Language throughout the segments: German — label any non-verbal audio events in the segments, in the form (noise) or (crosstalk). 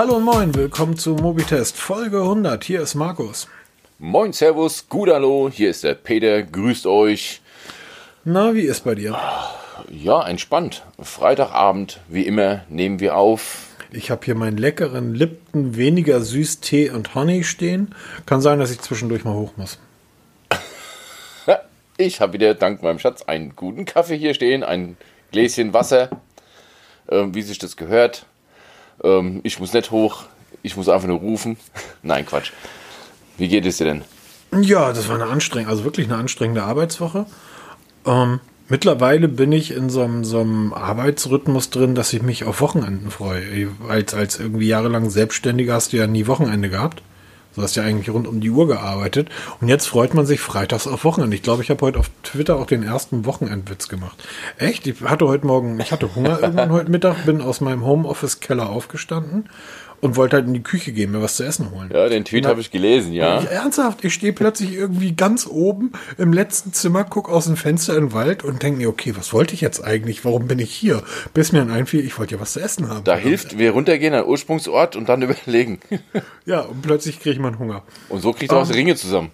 Hallo und moin, willkommen zu Mobitest Folge 100. Hier ist Markus. Moin, Servus, gut hallo, hier ist der Peter, grüßt euch. Na, wie ist bei dir? Ja, entspannt. Freitagabend, wie immer, nehmen wir auf. Ich habe hier meinen leckeren Lipton weniger süß Tee und Honey stehen. Kann sein, dass ich zwischendurch mal hoch muss. (laughs) Ich habe wieder dank meinem Schatz einen guten Kaffee hier stehen, ein Gläschen Wasser, äh, wie sich das gehört. Ähm, ich muss nicht hoch, ich muss einfach nur rufen. (laughs) Nein, Quatsch. Wie geht es dir denn? Ja, das war eine anstrengende, also wirklich eine anstrengende Arbeitswoche. Ähm, mittlerweile bin ich in so einem, so einem Arbeitsrhythmus drin, dass ich mich auf Wochenenden freue. Als, als irgendwie jahrelang Selbstständiger hast du ja nie Wochenende gehabt. Du hast ja eigentlich rund um die Uhr gearbeitet. Und jetzt freut man sich freitags auf Wochenende. Ich glaube, ich habe heute auf Twitter auch den ersten Wochenendwitz gemacht. Echt? Ich hatte heute Morgen, ich hatte Hunger (laughs) irgendwann heute Mittag, bin aus meinem Homeoffice-Keller aufgestanden und wollte halt in die Küche gehen, mir was zu essen holen. Ja, den Tweet habe ich gelesen, ja. Ich, ernsthaft, ich stehe plötzlich irgendwie ganz oben im letzten Zimmer, guck aus dem Fenster in den Wald und denke mir, okay, was wollte ich jetzt eigentlich? Warum bin ich hier? Bis mir dann einfiel, ich wollte ja was zu essen haben. Da hilft, wir runtergehen an den Ursprungsort und dann (laughs) überlegen. Ja, und plötzlich kriege ich mal Hunger. Und so kriegt er auch die Ringe zusammen.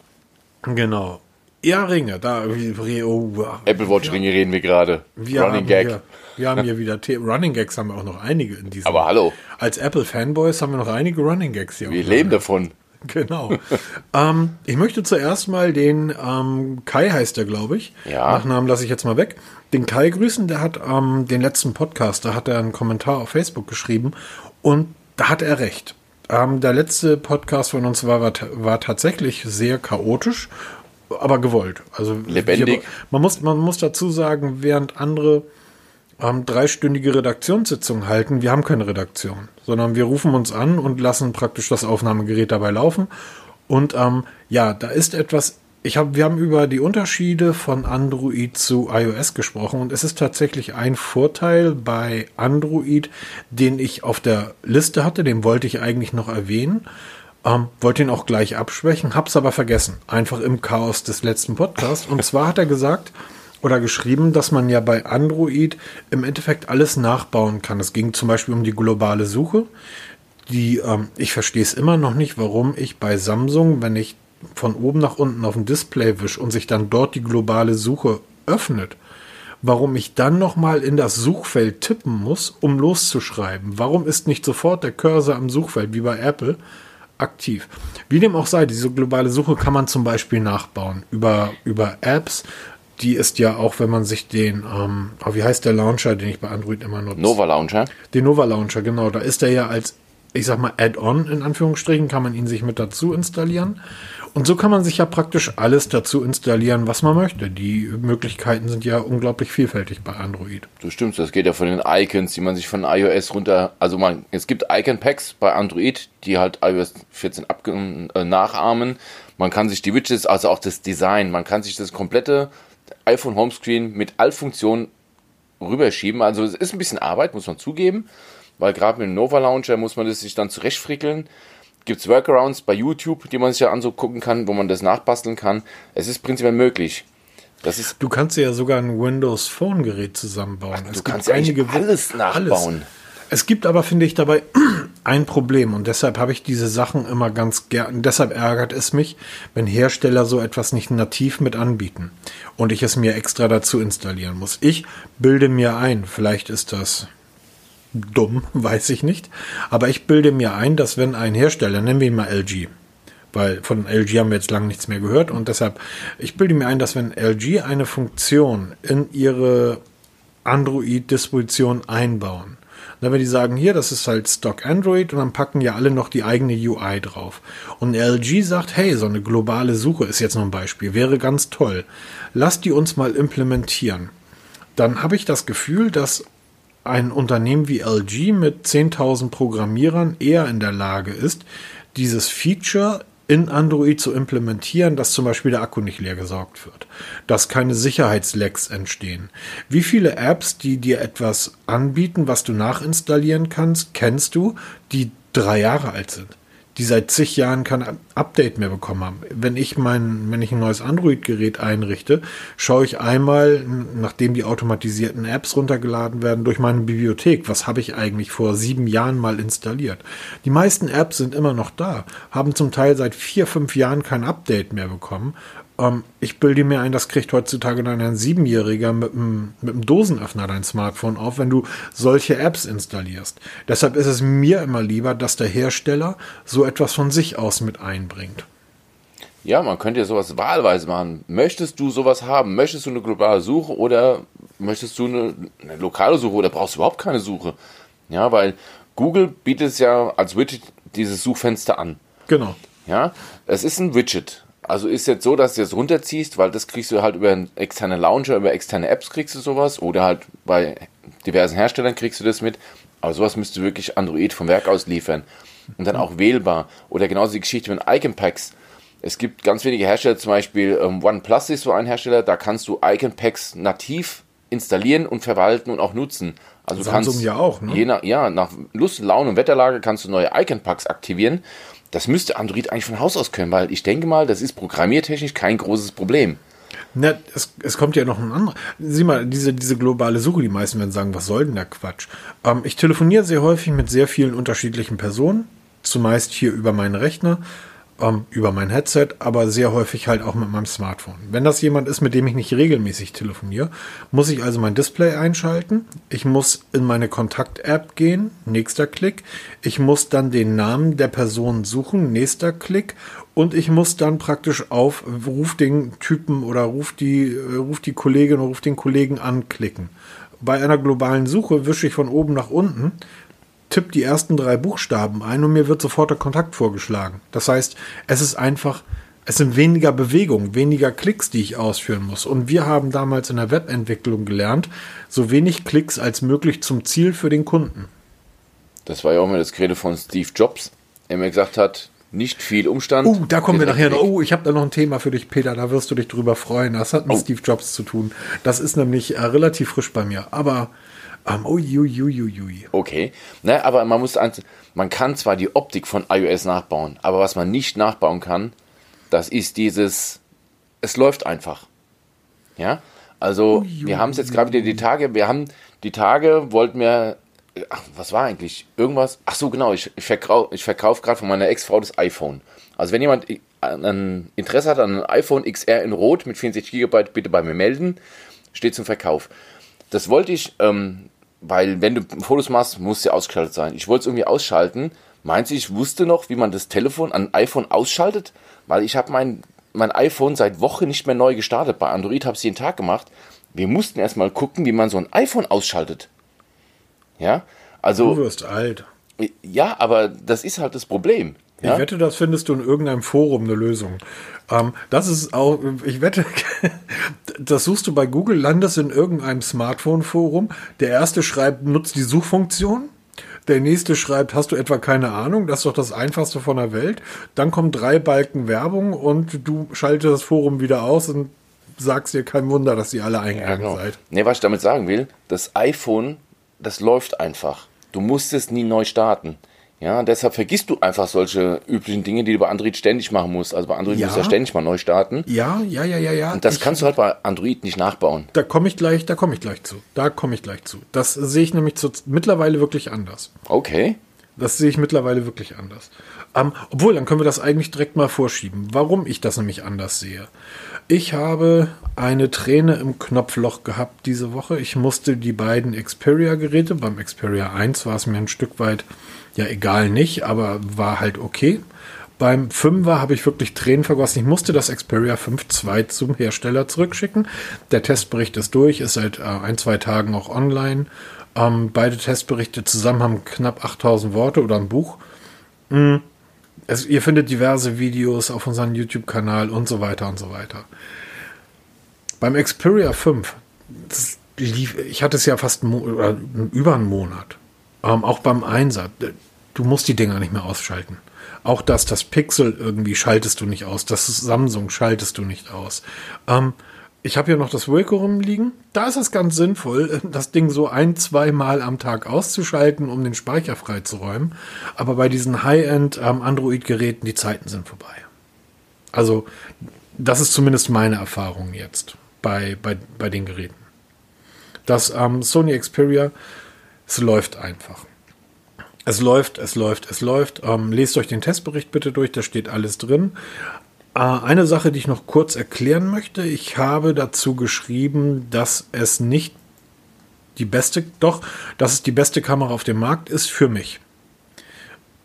Genau. Ja, Ringe, da, oh, Apple Watch Ringe reden wir gerade. wir Running Gag. Hier, wir haben hier wieder The Running Gags haben wir auch noch einige in diesem. Aber hallo, Als Apple Fanboys haben wir noch einige Running Gags hier. wir leben davon. (laughs) Genau. ähm, ich möchte zuerst mal den ähm, Kai heißt der, glaube ich. Ja. Nachnamen lasse ich jetzt mal weg. Den Kai grüßen, der hat ähm, den letzten Podcast, da hat er einen Kommentar auf Facebook geschrieben und da hat er recht. Ähm, der letzte Podcast von uns war, war, war tatsächlich sehr chaotisch, aber gewollt. Also Lebendig. Wir, man, muss, man muss dazu sagen, während andere ähm, dreistündige Redaktionssitzungen halten. Wir haben keine Redaktion, sondern wir rufen uns an und lassen praktisch das Aufnahmegerät dabei laufen. Und ähm, ja, da ist etwas. Ich hab, wir haben über die Unterschiede von Android zu iOS gesprochen und es ist tatsächlich ein Vorteil bei Android, den ich auf der Liste hatte, den wollte ich eigentlich noch erwähnen, ähm, wollte ihn auch gleich abschwächen, hab's aber vergessen, einfach im Chaos des letzten Podcasts. Und zwar hat er gesagt, oder geschrieben, dass man ja bei Android im Endeffekt alles nachbauen kann. Es ging zum Beispiel um die globale Suche. Die, ähm, ich verstehe es immer noch nicht, warum ich bei Samsung, wenn ich von oben nach unten auf dem Display wisch und sich dann dort die globale Suche öffnet, warum ich dann nochmal in das Suchfeld tippen muss, um loszuschreiben. Warum ist nicht sofort der Cursor am Suchfeld wie bei Apple aktiv? Wie dem auch sei, diese globale Suche kann man zum Beispiel nachbauen über, über Apps, die ist ja auch, wenn man sich den, ähm, oh, wie heißt der Launcher, den ich bei Android immer nutze? Nova Launcher. Den Nova Launcher, genau. Da ist er ja als, ich sag mal, Add-on in Anführungsstrichen, kann man ihn sich mit dazu installieren. Und so kann man sich ja praktisch alles dazu installieren, was man möchte. Die Möglichkeiten sind ja unglaublich vielfältig bei Android. Du stimmst, das geht ja von den Icons, die man sich von iOS runter, also man, es gibt Icon-Packs bei Android, die halt iOS 14 ab, äh, nachahmen. Man kann sich die Widgets, also auch das Design, man kann sich das komplette iPhone Homescreen mit Allfunktion rüberschieben. Also es ist ein bisschen Arbeit, muss man zugeben, weil gerade mit dem Nova Launcher muss man das sich dann zurechtfrickeln. Gibt es Workarounds bei YouTube, die man sich ja angucken kann, wo man das nachbasteln kann. Es ist prinzipiell möglich. Das ist, Du kannst ja sogar ein Windows Phone Gerät zusammenbauen. du kannst ja eigentlich alles nachbauen. Es gibt aber, finde ich, dabei (clears throat) ein Problem und deshalb habe ich diese Sachen immer ganz gern. Deshalb ärgert es mich, wenn Hersteller so etwas nicht nativ mit anbieten und ich es mir extra dazu installieren muss. Ich bilde mir ein, vielleicht ist das dumm, (laughs) weiß ich nicht, aber ich bilde mir ein, dass wenn ein Hersteller, nennen wir ihn mal LG, weil von LG haben wir jetzt lange nichts mehr gehört und deshalb, ich bilde mir ein, dass wenn LG eine Funktion in ihre Android-Disposition einbauen, na, wenn die sagen, hier, das ist halt Stock Android und dann packen ja alle noch die eigene UI drauf. Und LG sagt, hey, so eine globale Suche ist jetzt noch ein Beispiel, wäre ganz toll. Lass die uns mal implementieren. Dann habe ich das Gefühl, dass ein Unternehmen wie LG mit 10.000 Programmierern eher in der Lage ist, dieses Feature in Android zu implementieren, dass zum Beispiel der Akku nicht leer gesaugt wird, dass keine Sicherheitslecks entstehen. Wie viele Apps, die dir etwas anbieten, was du nachinstallieren kannst, kennst du, die drei Jahre alt sind, die seit zig Jahren kein Update mehr bekommen haben. Wenn ich mein, wenn ich ein neues Android-Gerät einrichte, schaue ich einmal, nachdem die automatisierten Apps runtergeladen werden, durch meine Bibliothek. Was habe ich eigentlich vor sieben Jahren mal installiert? Die meisten Apps sind immer noch da, haben zum Teil seit vier, fünf Jahren kein Update mehr bekommen ähm, ich bilde mir ein, das kriegt heutzutage dann ein Siebenjähriger mit einem, mit einem Dosenöffner dein Smartphone auf, wenn du solche Apps installierst. Deshalb ist es mir immer lieber, dass der Hersteller so etwas von sich aus mit einbringt. Ja, man könnte ja sowas wahlweise machen. Möchtest du sowas haben? Möchtest du eine globale Suche oder möchtest du eine, eine lokale Suche oder brauchst du überhaupt keine Suche? Ja, weil Google bietet es ja als Widget dieses Suchfenster an. Genau. Ja, es ist ein Widget. Also ist jetzt so, dass du es runterziehst, weil das kriegst du halt über einen externen Launcher, über externe Apps kriegst du sowas oder halt bei diversen Herstellern kriegst du das mit. Aber sowas müsste wirklich Android vom Werk aus liefern. Und dann auch wählbar. Oder genauso die Geschichte mit Icon Packs. Es gibt ganz wenige Hersteller, zum Beispiel ähm, OnePlus ist so ein Hersteller, da kannst du Icon Packs nativ installieren und verwalten und auch nutzen. Also Samsung kannst, ja auch, ne? Je nach, ja, nach Lust, Laune und Wetterlage kannst du neue Icon Packs aktivieren das müsste Android eigentlich von Haus aus können, weil ich denke mal, das ist programmiertechnisch kein großes Problem. Na, es, es kommt ja noch ein anderer. Sieh mal, diese, diese globale Suche, die meisten werden sagen, was soll denn der Quatsch? Ähm, ich telefoniere sehr häufig mit sehr vielen unterschiedlichen Personen, zumeist hier über meinen Rechner ähm, über mein Headset, aber sehr häufig halt auch mit meinem Smartphone. Wenn das jemand ist, mit dem ich nicht regelmäßig telefoniere, muss ich also mein Display einschalten. Ich muss in meine Kontakt-App gehen, nächster Klick. Ich muss dann den Namen der Person suchen, nächster Klick. Und ich muss dann praktisch auf Ruf den Typen oder ruf die, äh, ruf die Kollegin oder ruf den Kollegen anklicken. Bei einer globalen Suche wische ich von oben nach unten tippe die ersten drei Buchstaben ein und mir wird sofort der Kontakt vorgeschlagen. Das heißt, es ist einfach, es sind weniger Bewegungen, weniger Klicks, die ich ausführen muss. Und wir haben damals in der Webentwicklung gelernt, so wenig Klicks als möglich zum Ziel für den Kunden. Das war ja auch mal das Credo von Steve Jobs, der mir gesagt hat, nicht viel Umstand. Oh, da kommen wir nachher noch. Oh, ich habe da noch ein Thema für dich, Peter. Da wirst du dich drüber freuen. Das hat mit oh. Steve Jobs zu tun. Das ist nämlich äh, relativ frisch bei mir. Aber um, ui, ui, ui, okay, ne, aber man muss, man kann zwar die Optik von iOS nachbauen, aber was man nicht nachbauen kann, das ist dieses, es läuft einfach. Ja, also wir haben es jetzt gerade wieder die Tage, wir haben die Tage, wollten wir, ach, was war eigentlich? Irgendwas? Ach so, genau, ich, ich verkaufe ich verkauf gerade von meiner Ex-Frau das iPhone. Also wenn jemand ein Interesse hat an einem iPhone XR in Rot mit 40 GB, bitte bei mir melden. Steht zum Verkauf. Das wollte ich ähm, weil wenn du Fotos machst, muss sie ausgeschaltet sein. Ich wollte es irgendwie ausschalten. Meinst du, ich wusste noch, wie man das Telefon an iPhone ausschaltet? Weil ich habe mein, mein iPhone seit Wochen nicht mehr neu gestartet. Bei Android habe ich es jeden Tag gemacht. Wir mussten erstmal gucken, wie man so ein iPhone ausschaltet. Ja, also. Du wirst alt. Ja, aber das ist halt das Problem. Ja? Ich wette, das findest du in irgendeinem Forum eine Lösung. Ähm, das ist auch, ich wette, (laughs) das suchst du bei Google, landest in irgendeinem Smartphone-Forum. Der erste schreibt, nutzt die Suchfunktion. Der nächste schreibt, hast du etwa keine Ahnung? Das ist doch das einfachste von der Welt. Dann kommen drei Balken Werbung und du schaltest das Forum wieder aus und sagst dir kein Wunder, dass ihr alle eingegangen ja, genau. seid. Nee, was ich damit sagen will, das iPhone, das läuft einfach. Du musst es nie neu starten. Ja, deshalb vergisst du einfach solche üblichen Dinge, die du bei Android ständig machen musst. Also bei Android ja. musst du ja ständig mal neu starten. Ja, ja, ja, ja, ja. Und das ich, kannst du halt bei Android nicht nachbauen. Da komme ich gleich, da komme ich gleich zu. Da komme ich gleich zu. Das sehe ich nämlich zu, mittlerweile wirklich anders. Okay. Das sehe ich mittlerweile wirklich anders. Ähm, obwohl, dann können wir das eigentlich direkt mal vorschieben. Warum ich das nämlich anders sehe. Ich habe eine Träne im Knopfloch gehabt diese Woche. Ich musste die beiden Xperia-Geräte, beim Xperia 1 war es mir ein Stück weit ja egal nicht, aber war halt okay. Beim 5er habe ich wirklich Tränen vergossen. Ich musste das Xperia 5 2 zum Hersteller zurückschicken. Der Testbericht ist durch, ist seit äh, ein, zwei Tagen auch online. Ähm, beide Testberichte zusammen haben knapp 8000 Worte oder ein Buch. Mhm. Es, ihr findet diverse Videos auf unserem YouTube-Kanal und so weiter und so weiter. Beim Xperia 5, lief, ich hatte es ja fast oder über einen Monat. Ähm, auch beim Einsatz du musst die Dinger nicht mehr ausschalten. Auch das, das Pixel irgendwie schaltest du nicht aus, das Samsung schaltest du nicht aus. Ähm, ich habe hier noch das Wilco rumliegen. Da ist es ganz sinnvoll, (laughs) das Ding so ein, zwei Mal am Tag auszuschalten, um den Speicher freizuräumen. Aber bei diesen High-End ähm, Android-Geräten, die Zeiten sind vorbei. Also, das ist zumindest meine Erfahrung jetzt bei, bei, bei den Geräten. Das ähm, Sony Xperia, es läuft einfach. Es läuft, es läuft, es läuft. Ähm, lest euch den Testbericht bitte durch, da steht alles drin. Äh, eine Sache, die ich noch kurz erklären möchte. Ich habe dazu geschrieben, dass es nicht die beste, doch, dass es die beste Kamera auf dem Markt ist für mich.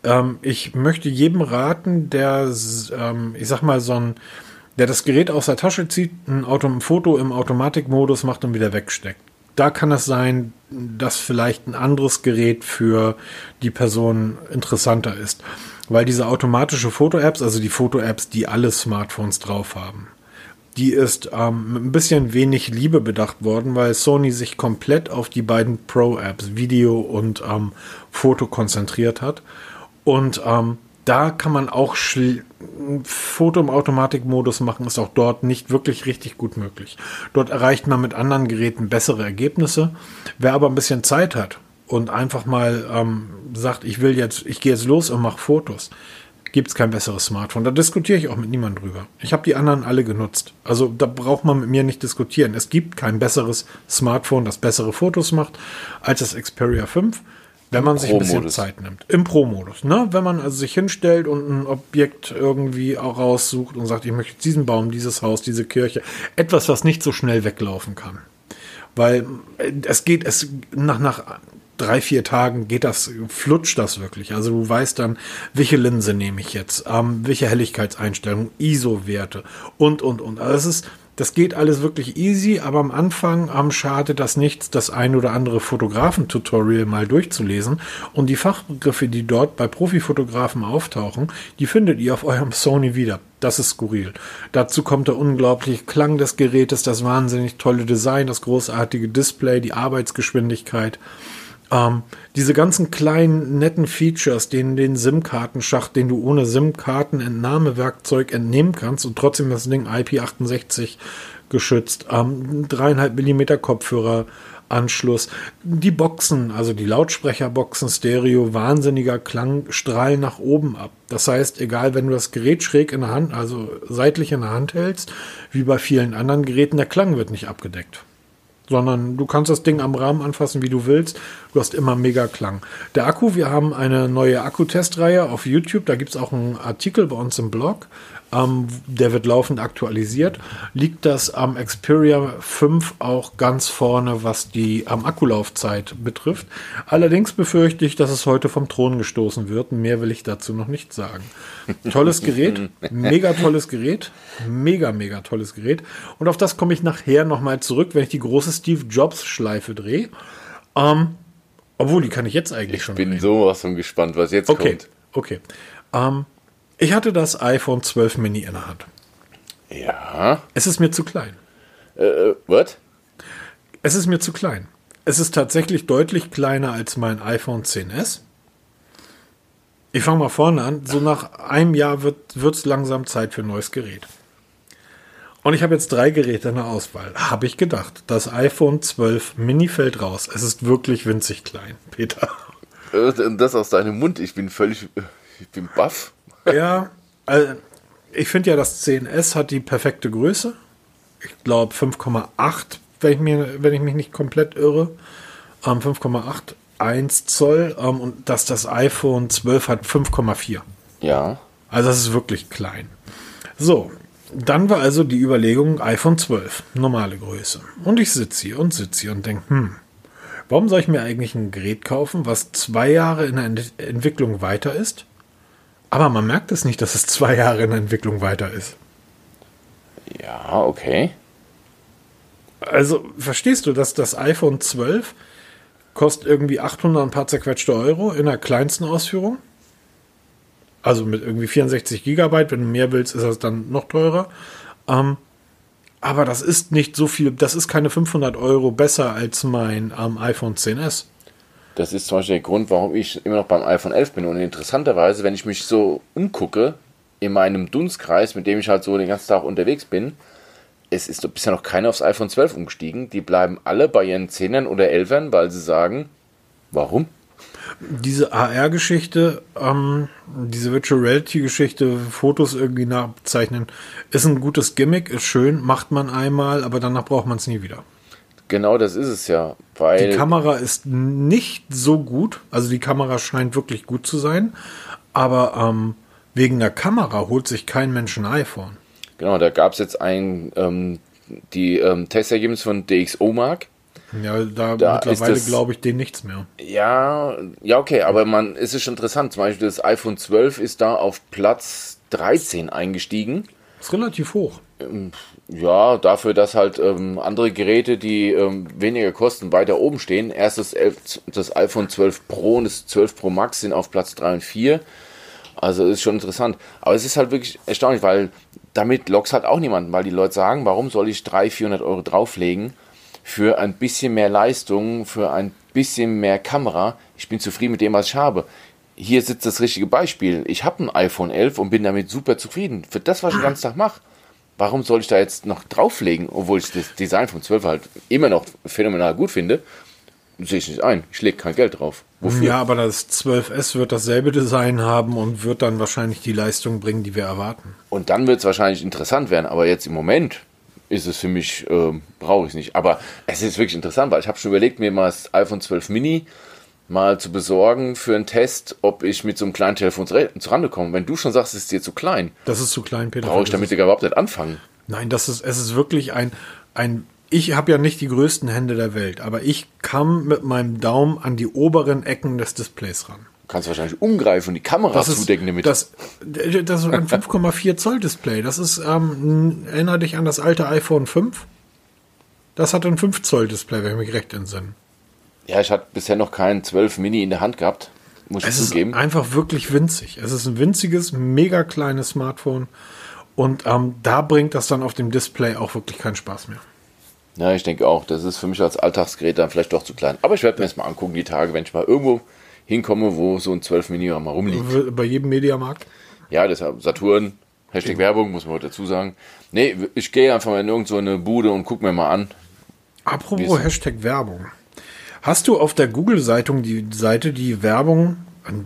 Ähm, ich möchte jedem raten, der, ähm, ich sag mal, so ein, der das Gerät aus der Tasche zieht, ein, Auto, ein Foto im Automatikmodus macht und wieder wegsteckt. Da kann es sein, dass vielleicht ein anderes Gerät für die Person interessanter ist weil diese automatische Foto-Apps, also die Foto-Apps, die alle Smartphones drauf haben, die ist ähm, mit ein bisschen wenig Liebe bedacht worden, weil Sony sich komplett auf die beiden Pro-Apps, Video und ähm, Foto konzentriert hat. Und ähm, da kann man auch Foto im Automatikmodus machen, ist auch dort nicht wirklich richtig gut möglich. Dort erreicht man mit anderen Geräten bessere Ergebnisse. Wer aber ein bisschen Zeit hat und einfach mal ähm, sagt, ich will jetzt, ich gehe jetzt los und mache Fotos, gibt es kein besseres Smartphone. Da diskutiere ich auch mit niemandem drüber. Ich habe die anderen alle genutzt. Also da braucht man mit mir nicht diskutieren. Es gibt kein besseres Smartphone, das bessere Fotos macht als das Xperia 5, wenn man sich ein bisschen Zeit nimmt. Im Pro-Modus. Ne? Wenn man also sich hinstellt und ein Objekt irgendwie auch raussucht und sagt, ich möchte diesen Baum, dieses Haus, diese Kirche, etwas, was nicht so schnell weglaufen kann. Weil äh, es geht, es nach, nach drei, vier Tagen geht das, flutscht das wirklich. Also du weißt dann, welche Linse nehme ich jetzt, ähm, welche Helligkeitseinstellung, ISO-Werte und, und, und. Also das ist, das geht alles wirklich easy, aber am Anfang ähm, schadet das nichts, das ein oder andere Fotografen-Tutorial mal durchzulesen. Und die Fachbegriffe, die dort bei Profifotografen auftauchen, die findet ihr auf eurem Sony wieder. Das ist skurril. Dazu kommt der unglaubliche Klang des Gerätes, das wahnsinnig tolle Design, das großartige Display, die Arbeitsgeschwindigkeit. Ähm, diese ganzen kleinen netten Features, den, den SIM-Kartenschacht, den du ohne SIM-Kartenentnahmewerkzeug entnehmen kannst und trotzdem das Ding IP68 geschützt, ähm, dreieinhalb ähm, Millimeter Kopfhörer, Anschluss, die Boxen, also die Lautsprecherboxen Stereo, wahnsinniger Klang, strahlen nach oben ab. Das heißt, egal wenn du das Gerät schräg in der Hand, also seitlich in der Hand hältst, wie bei vielen anderen Geräten, der Klang wird nicht abgedeckt sondern du kannst das Ding am Rahmen anfassen, wie du willst. Du hast immer mega Klang. Der Akku, wir haben eine neue Akkutestreihe auf YouTube. Da gibt es auch einen Artikel bei uns im Blog. Ähm, der wird laufend aktualisiert. Liegt das am Xperia 5 auch ganz vorne, was die am Akkulaufzeit betrifft. Allerdings befürchte ich, dass es heute vom Thron gestoßen wird. Mehr will ich dazu noch nicht sagen. Tolles Gerät, (laughs) mega tolles Gerät, mega, mega tolles Gerät. Und auf das komme ich nachher nochmal zurück, wenn ich die große Steve Jobs Schleife drehe. Ähm, obwohl, die kann ich jetzt eigentlich ich schon. Ich bin drehen. sowas von gespannt, was jetzt okay, kommt. Okay. Ähm, ich hatte das iPhone 12 Mini in der Hand. Ja. Es ist mir zu klein. Äh, what? Es ist mir zu klein. Es ist tatsächlich deutlich kleiner als mein iPhone 10s. Ich fange mal vorne an. So nach einem Jahr wird es langsam Zeit für ein neues Gerät. Und ich habe jetzt drei Geräte in der Auswahl. Habe ich gedacht. Das iPhone 12 Mini fällt raus. Es ist wirklich winzig klein, Peter. Äh, das aus deinem Mund. Ich bin völlig, ich bin baff. Ja, also ich finde ja, das 10S hat die perfekte Größe. Ich glaube 5,8, wenn ich, mir, wenn ich mich nicht komplett irre. Ähm, 5,81 Zoll. Ähm, und dass das iPhone 12 hat 5,4. Ja. Also das ist wirklich klein. So, dann war also die Überlegung iPhone 12, normale Größe. Und ich sitze hier und sitze hier und denke, hm, warum soll ich mir eigentlich ein Gerät kaufen, was zwei Jahre in der Ent Entwicklung weiter ist? Aber man merkt es nicht, dass es zwei Jahre in der Entwicklung weiter ist. Ja, okay. Also, verstehst du, dass das iPhone 12 kostet irgendwie 800 ein paar zerquetschte Euro in der kleinsten Ausführung? Also mit irgendwie 64 Gigabyte. Wenn du mehr willst, ist das dann noch teurer. Ähm, aber das ist nicht so viel, das ist keine 500 Euro besser als mein ähm, iPhone 10s. Das ist zum Beispiel der Grund, warum ich immer noch beim iPhone 11 bin. Und interessanterweise, wenn ich mich so umgucke, in meinem Dunstkreis, mit dem ich halt so den ganzen Tag unterwegs bin, es ist bisher noch keiner aufs iPhone 12 umgestiegen. Die bleiben alle bei ihren 10ern oder 11ern, weil sie sagen, warum? Diese AR-Geschichte, ähm, diese Virtual Reality-Geschichte, Fotos irgendwie nachzeichnen, ist ein gutes Gimmick, ist schön, macht man einmal, aber danach braucht man es nie wieder. Genau, das ist es ja. Weil die Kamera ist nicht so gut, also die Kamera scheint wirklich gut zu sein, aber ähm, wegen der Kamera holt sich kein Mensch ein iPhone. Genau, da gab es jetzt ein, ähm, die ähm, Testergebnisse von DxO Mark. Ja, da, da mittlerweile glaube ich denen nichts mehr. Ja, ja, okay, aber man, es ist schon interessant. Zum Beispiel das iPhone 12 ist da auf Platz 13 eingestiegen. Ist relativ hoch. Ähm, ja, dafür, dass halt ähm, andere Geräte, die ähm, weniger kosten, weiter oben stehen. Erst das, iPhone 12 Pro und das 12 Pro Max sind auf Platz 3 und 4. Also ist schon interessant. Aber es ist halt wirklich erstaunlich, weil damit lockst halt auch niemanden, weil die Leute sagen, warum soll ich 300, 400 Euro drauflegen für ein bisschen mehr Leistung, für ein bisschen mehr Kamera. Ich bin zufrieden mit dem, was ich habe. Hier sitzt das richtige Beispiel. Ich habe ein iPhone 11 und bin damit super zufrieden. Für das, was ich den ganzen Tag mache. Warum soll ich da jetzt noch drauflegen, obwohl ich das Design vom 12 halt immer noch phänomenal gut finde? Sehe ich nicht ein. Ich lege kein Geld drauf. Wofür? Ja, aber das 12S wird dasselbe Design haben und wird dann wahrscheinlich die Leistung bringen, die wir erwarten. Und dann wird es wahrscheinlich interessant werden. Aber jetzt im Moment ist es für mich, äh, brauche ich es nicht. Aber es ist wirklich interessant, weil ich habe schon überlegt, mir mal das iPhone 12 Mini mal zu besorgen für einen Test, ob ich mit so einem kleinen Telefon zurande komme. Wenn du schon sagst, es ist dir zu klein. Das ist zu klein, Peter. Brauche ich damit überhaupt nicht anfangen? Nein, das ist, es ist wirklich ein, ein ich habe ja nicht die größten Hände der Welt, aber ich kam mit meinem Daumen an die oberen Ecken des Displays ran. Du kannst wahrscheinlich umgreifen und die Kamera das zudecken damit. Das, das ist ein 5,4 Zoll Display. Das ist, ähm, erinnere dich an das alte iPhone 5. Das hat ein 5 Zoll Display, wenn ich mich recht entsinne. Ja, ich hatte bisher noch keinen 12 Mini in der Hand gehabt. Muss es ich zugeben. ist einfach wirklich winzig. Es ist ein winziges, mega kleines Smartphone. Und ähm, da bringt das dann auf dem Display auch wirklich keinen Spaß mehr. Ja, ich denke auch. Das ist für mich als Alltagsgerät dann vielleicht doch zu klein. Aber ich werde mir das mal angucken, die Tage, wenn ich mal irgendwo hinkomme, wo so ein 12 Mini mal rumliegt. Bei jedem Mediamarkt? Ja, deshalb Saturn, Hashtag Werbung, muss man heute dazu sagen. Nee, ich gehe einfach mal in irgendeine so eine Bude und gucke mir mal an. Apropos Hashtag Werbung. Hast du auf der Google-Seite die Seite die Werbung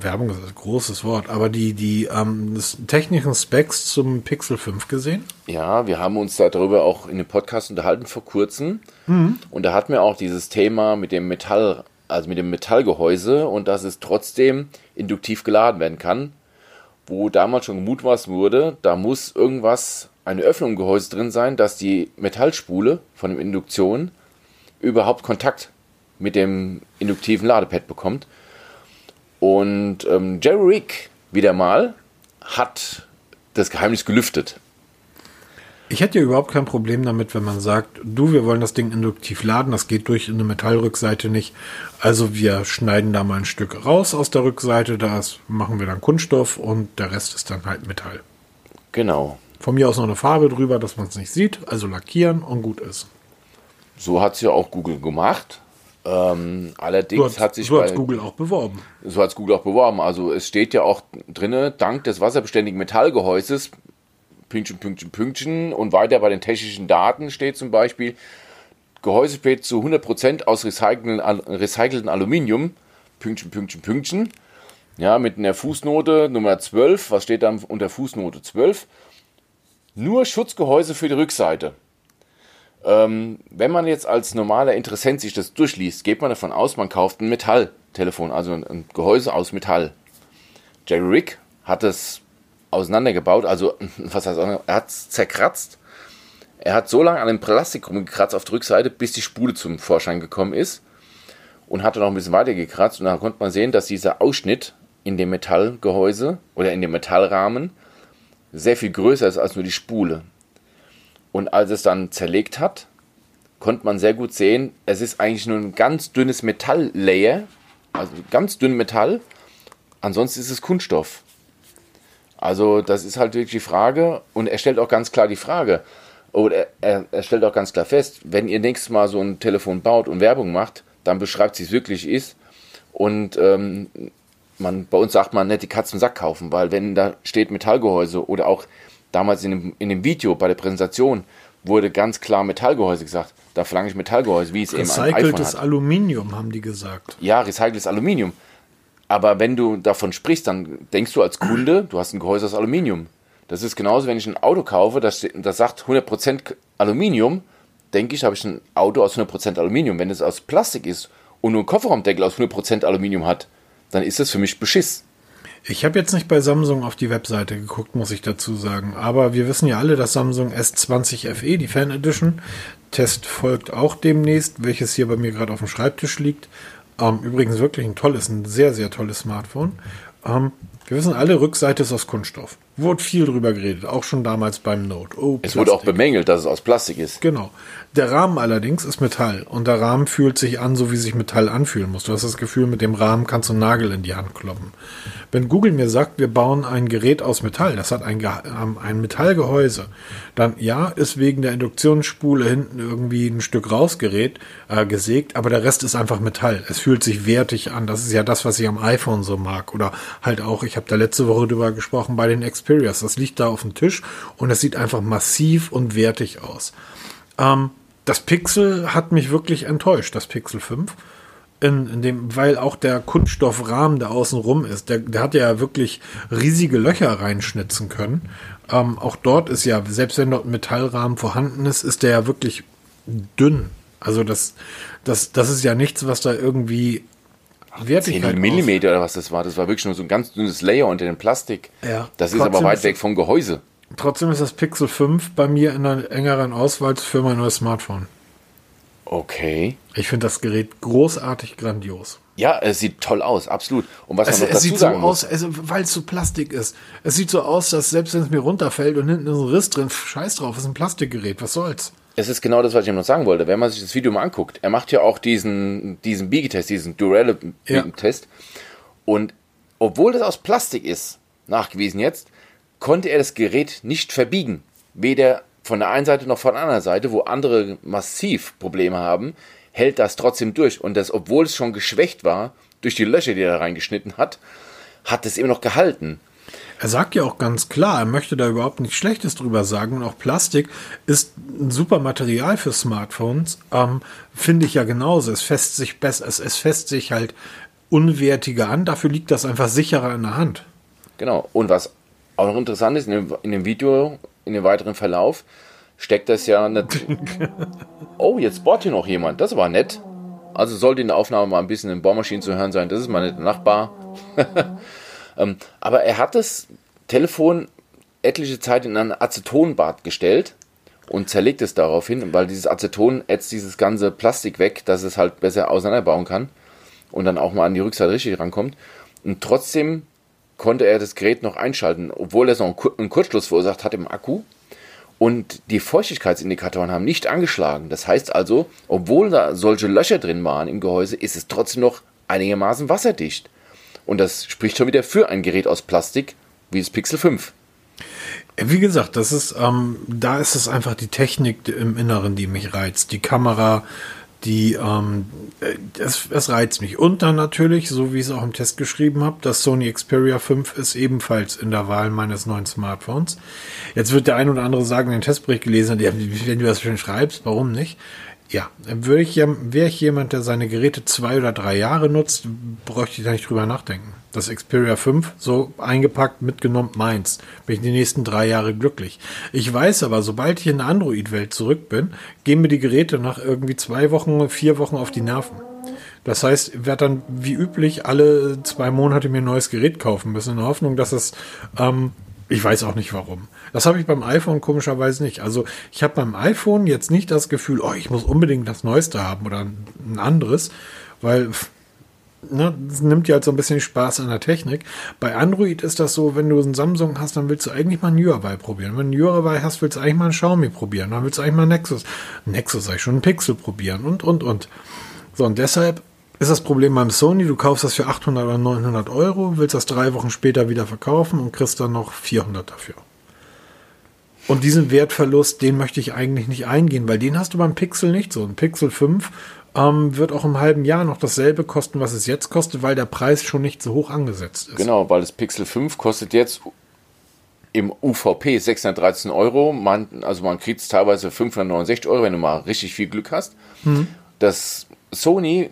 Werbung ist ein großes Wort, aber die, die ähm, technischen Specs zum Pixel 5 gesehen? Ja, wir haben uns darüber auch in dem Podcast unterhalten vor kurzem. Mhm. Und da hatten wir auch dieses Thema mit dem Metall, also mit dem Metallgehäuse und dass es trotzdem induktiv geladen werden kann. Wo damals schon gemutmaßt wurde, da muss irgendwas, eine Öffnung im Gehäuse drin sein, dass die Metallspule von der Induktion überhaupt Kontakt mit dem induktiven Ladepad bekommt. Und ähm, Jerry Rick wieder mal hat das Geheimnis gelüftet. Ich hätte ja überhaupt kein Problem damit, wenn man sagt, du, wir wollen das Ding induktiv laden, das geht durch eine Metallrückseite nicht. Also wir schneiden da mal ein Stück raus aus der Rückseite, das machen wir dann Kunststoff und der Rest ist dann halt Metall. Genau. Von mir aus noch eine Farbe drüber, dass man es nicht sieht, also lackieren und gut ist. So hat es ja auch Google gemacht. Ähm, allerdings so hat sich so bei, Google auch beworben. So hat Google auch beworben. Also es steht ja auch drinne, dank des wasserbeständigen Metallgehäuses, Pünktchen, Pünktchen, Pünktchen und weiter bei den technischen Daten steht zum Beispiel, Gehäuse besteht zu 100% aus recycelten, recycelten Aluminium, Pünktchen, Pünktchen, Pünktchen. Ja, mit einer Fußnote Nummer 12. Was steht dann unter Fußnote 12? Nur Schutzgehäuse für die Rückseite. Ähm, wenn man jetzt als normaler Interessent sich das durchliest, geht man davon aus, man kauft ein Metalltelefon, also ein, ein Gehäuse aus Metall. Jerry Rick hat es auseinandergebaut, also (laughs) was heißt, er hat es zerkratzt. Er hat so lange an dem Plastik rumgekratzt auf der Rückseite, bis die Spule zum Vorschein gekommen ist und hat dann noch ein bisschen weiter gekratzt und dann konnte man sehen, dass dieser Ausschnitt in dem Metallgehäuse oder in dem Metallrahmen sehr viel größer ist als nur die Spule. Und als es dann zerlegt hat, konnte man sehr gut sehen, es ist eigentlich nur ein ganz dünnes Metalllayer, also ganz dünn Metall. Ansonsten ist es Kunststoff. Also das ist halt wirklich die Frage und er stellt auch ganz klar die Frage, oder er, er stellt auch ganz klar fest, wenn ihr nächstes Mal so ein Telefon baut und Werbung macht, dann beschreibt sie es wirklich ist und ähm, man, bei uns sagt man nicht die Katze im Sack kaufen, weil wenn da steht Metallgehäuse oder auch damals in dem, in dem Video bei der Präsentation, wurde ganz klar Metallgehäuse gesagt. Da verlange ich Metallgehäuse, wie es eben ein iPhone Recyceltes hat. Aluminium, haben die gesagt. Ja, recyceltes Aluminium. Aber wenn du davon sprichst, dann denkst du als Kunde, du hast ein Gehäuse aus Aluminium. Das ist genauso, wenn ich ein Auto kaufe, das, das sagt 100% Aluminium, denke ich, habe ich ein Auto aus 100% Aluminium. Wenn es aus Plastik ist und nur ein Kofferraumdeckel aus 100% Aluminium hat, dann ist das für mich Beschiss. Ich habe jetzt nicht bei Samsung auf die Webseite geguckt, muss ich dazu sagen. Aber wir wissen ja alle, dass Samsung S20 FE, die Fan Edition, Test folgt auch demnächst, welches hier bei mir gerade auf dem Schreibtisch liegt. Ähm, übrigens wirklich ein tolles, ein sehr, sehr tolles Smartphone. Ähm, wir wissen alle, Rückseite ist aus Kunststoff. Wurde viel drüber geredet, auch schon damals beim Note. Oh, Es wurde auch bemängelt, dass es aus Plastik ist. Genau. Der Rahmen allerdings ist Metall und der Rahmen fühlt sich an, so wie sich Metall anfühlen muss. Du hast das Gefühl, mit dem Rahmen kannst du einen Nagel in die Hand kloppen. Wenn Google mir sagt, wir bauen ein Gerät aus Metall, das hat ein, ähm, ein Metallgehäuse, dann ja, ist wegen der Induktionsspule hinten irgendwie ein Stück rausgerät, äh, gesägt, aber der Rest ist einfach Metall. Es fühlt sich wertig an. Das ist ja das, was ich am iPhone so mag. Oder halt auch, ich habe da letzte Woche drüber gesprochen, bei den Xperias. Das liegt da auf dem Tisch und es sieht einfach massiv und wertig aus. Ähm, das Pixel hat mich wirklich enttäuscht, das Pixel 5. In, in dem, weil auch der Kunststoffrahmen, der außen rum ist, der, der hat ja wirklich riesige Löcher reinschnitzen können. Ähm, auch dort ist ja, selbst wenn dort ein Metallrahmen vorhanden ist, ist der ja wirklich dünn. Also das, das, das ist ja nichts, was da irgendwie 10 Wertigkeit Millimeter oder was das war. Das war wirklich nur so ein ganz dünnes Layer unter dem Plastik. Ja. Das ist aber weit ist- weg vom Gehäuse. Trotzdem ist das Pixel 5 bei mir in einer engeren Auswahl für mein neues Smartphone. Okay. Ich finde das Gerät großartig grandios. Ja, es sieht toll aus, absolut. Und was Es, man noch es dazu sieht so sagen muss, aus, also, weil es so Plastik ist. Es sieht so aus, dass selbst wenn es mir runterfällt und hinten ist ein Riss drin, scheiß drauf, ist ein Plastikgerät, was soll's? Es ist genau das, was ich ihm noch sagen wollte. Wenn man sich das Video mal anguckt, er macht ja auch diesen, diesen Biegetest, diesen Durelle-Biegetest. Und obwohl das aus Plastik ist, nachgewiesen jetzt, konnte er das Gerät nicht verbiegen. Weder von der einen Seite noch von der anderen Seite, wo andere massiv Probleme haben, hält das trotzdem durch. Und das, obwohl es schon geschwächt war, durch die Löcher, die er da reingeschnitten hat, hat es immer noch gehalten. Er sagt ja auch ganz klar, er möchte da überhaupt nichts Schlechtes drüber sagen. Und auch Plastik ist ein super Material für Smartphones. Ähm, Finde ich ja genauso. Es fässt sich besser, es, es fässt sich halt unwertiger an. Dafür liegt das einfach sicherer in der Hand. Genau. Und was auch noch interessant ist, in dem, in dem Video, in dem weiteren Verlauf, steckt das ja nicht. (laughs) Oh, jetzt bohrt hier noch jemand. Das war nett. Also sollte in der Aufnahme mal ein bisschen in Bohrmaschinen zu hören sein. Das ist mein netter Nachbar. (laughs) ähm, aber er hat das Telefon etliche Zeit in ein Acetonbad gestellt und zerlegt es daraufhin, weil dieses Aceton ätzt dieses ganze Plastik weg, dass es halt besser auseinanderbauen kann und dann auch mal an die Rückseite richtig rankommt. Und trotzdem konnte er das Gerät noch einschalten, obwohl es noch einen Kur- einen Kurzschluss verursacht hat im Akku. Und die Feuchtigkeitsindikatoren haben nicht angeschlagen. Das heißt also, obwohl da solche Löcher drin waren im Gehäuse, ist es trotzdem noch einigermaßen wasserdicht. Und das spricht schon wieder für ein Gerät aus Plastik wie das Pixel 5. Wie gesagt, das ist, ähm, da ist es einfach die Technik im Inneren, die mich reizt. Die Kamera, die, ähm, äh, es, es reizt mich. Und dann natürlich, so wie ich es auch im Test geschrieben habe, das Sony Xperia 5 ist ebenfalls in der Wahl meines neuen Smartphones. Jetzt wird der ein oder andere sagen, den Testbericht gelesen hat, ja, wenn du das schön schreibst, warum nicht? Ja, würde ich, wäre ich jemand, der seine Geräte zwei oder drei Jahre nutzt, bräuchte ich da nicht drüber nachdenken. Das Xperia 5, so eingepackt, mitgenommen, meins. Bin ich die nächsten drei Jahre glücklich. Ich weiß aber, sobald ich in der Android-Welt zurück bin, gehen mir die Geräte nach irgendwie zwei Wochen, vier Wochen auf die Nerven. Das heißt, ich werde dann wie üblich alle zwei Monate mir ein neues Gerät kaufen müssen, in der Hoffnung, dass es, ähm, ich weiß auch nicht warum. Das habe ich beim iPhone komischerweise nicht. Also ich habe beim iPhone jetzt nicht das Gefühl, oh, ich muss unbedingt das Neueste haben oder ein anderes, weil ne, das nimmt ja halt so ein bisschen Spaß an der Technik. Bei Android ist das so, wenn du einen Samsung hast, dann willst du eigentlich mal ein Huawei probieren. Wenn du ein Huawei hast, willst du eigentlich mal ein Xiaomi probieren. Dann willst du eigentlich mal ein Nexus. Nexus sag ich schon, ein Pixel probieren und, und, und. So, und deshalb ist das Problem beim Sony, du kaufst das für 800 oder 900 Euro, willst das drei Wochen später wieder verkaufen und kriegst dann noch 400 dafür. Und diesen Wertverlust, den möchte ich eigentlich nicht eingehen, weil den hast du beim Pixel nicht so. Ein Pixel 5 ähm, wird auch im halben Jahr noch dasselbe kosten, was es jetzt kostet, weil der Preis schon nicht so hoch angesetzt ist. Genau, weil das Pixel 5 kostet jetzt im UVP 613 Euro. Man, also man kriegt es teilweise 569 Euro, wenn du mal richtig viel Glück hast. Mhm. Das Sony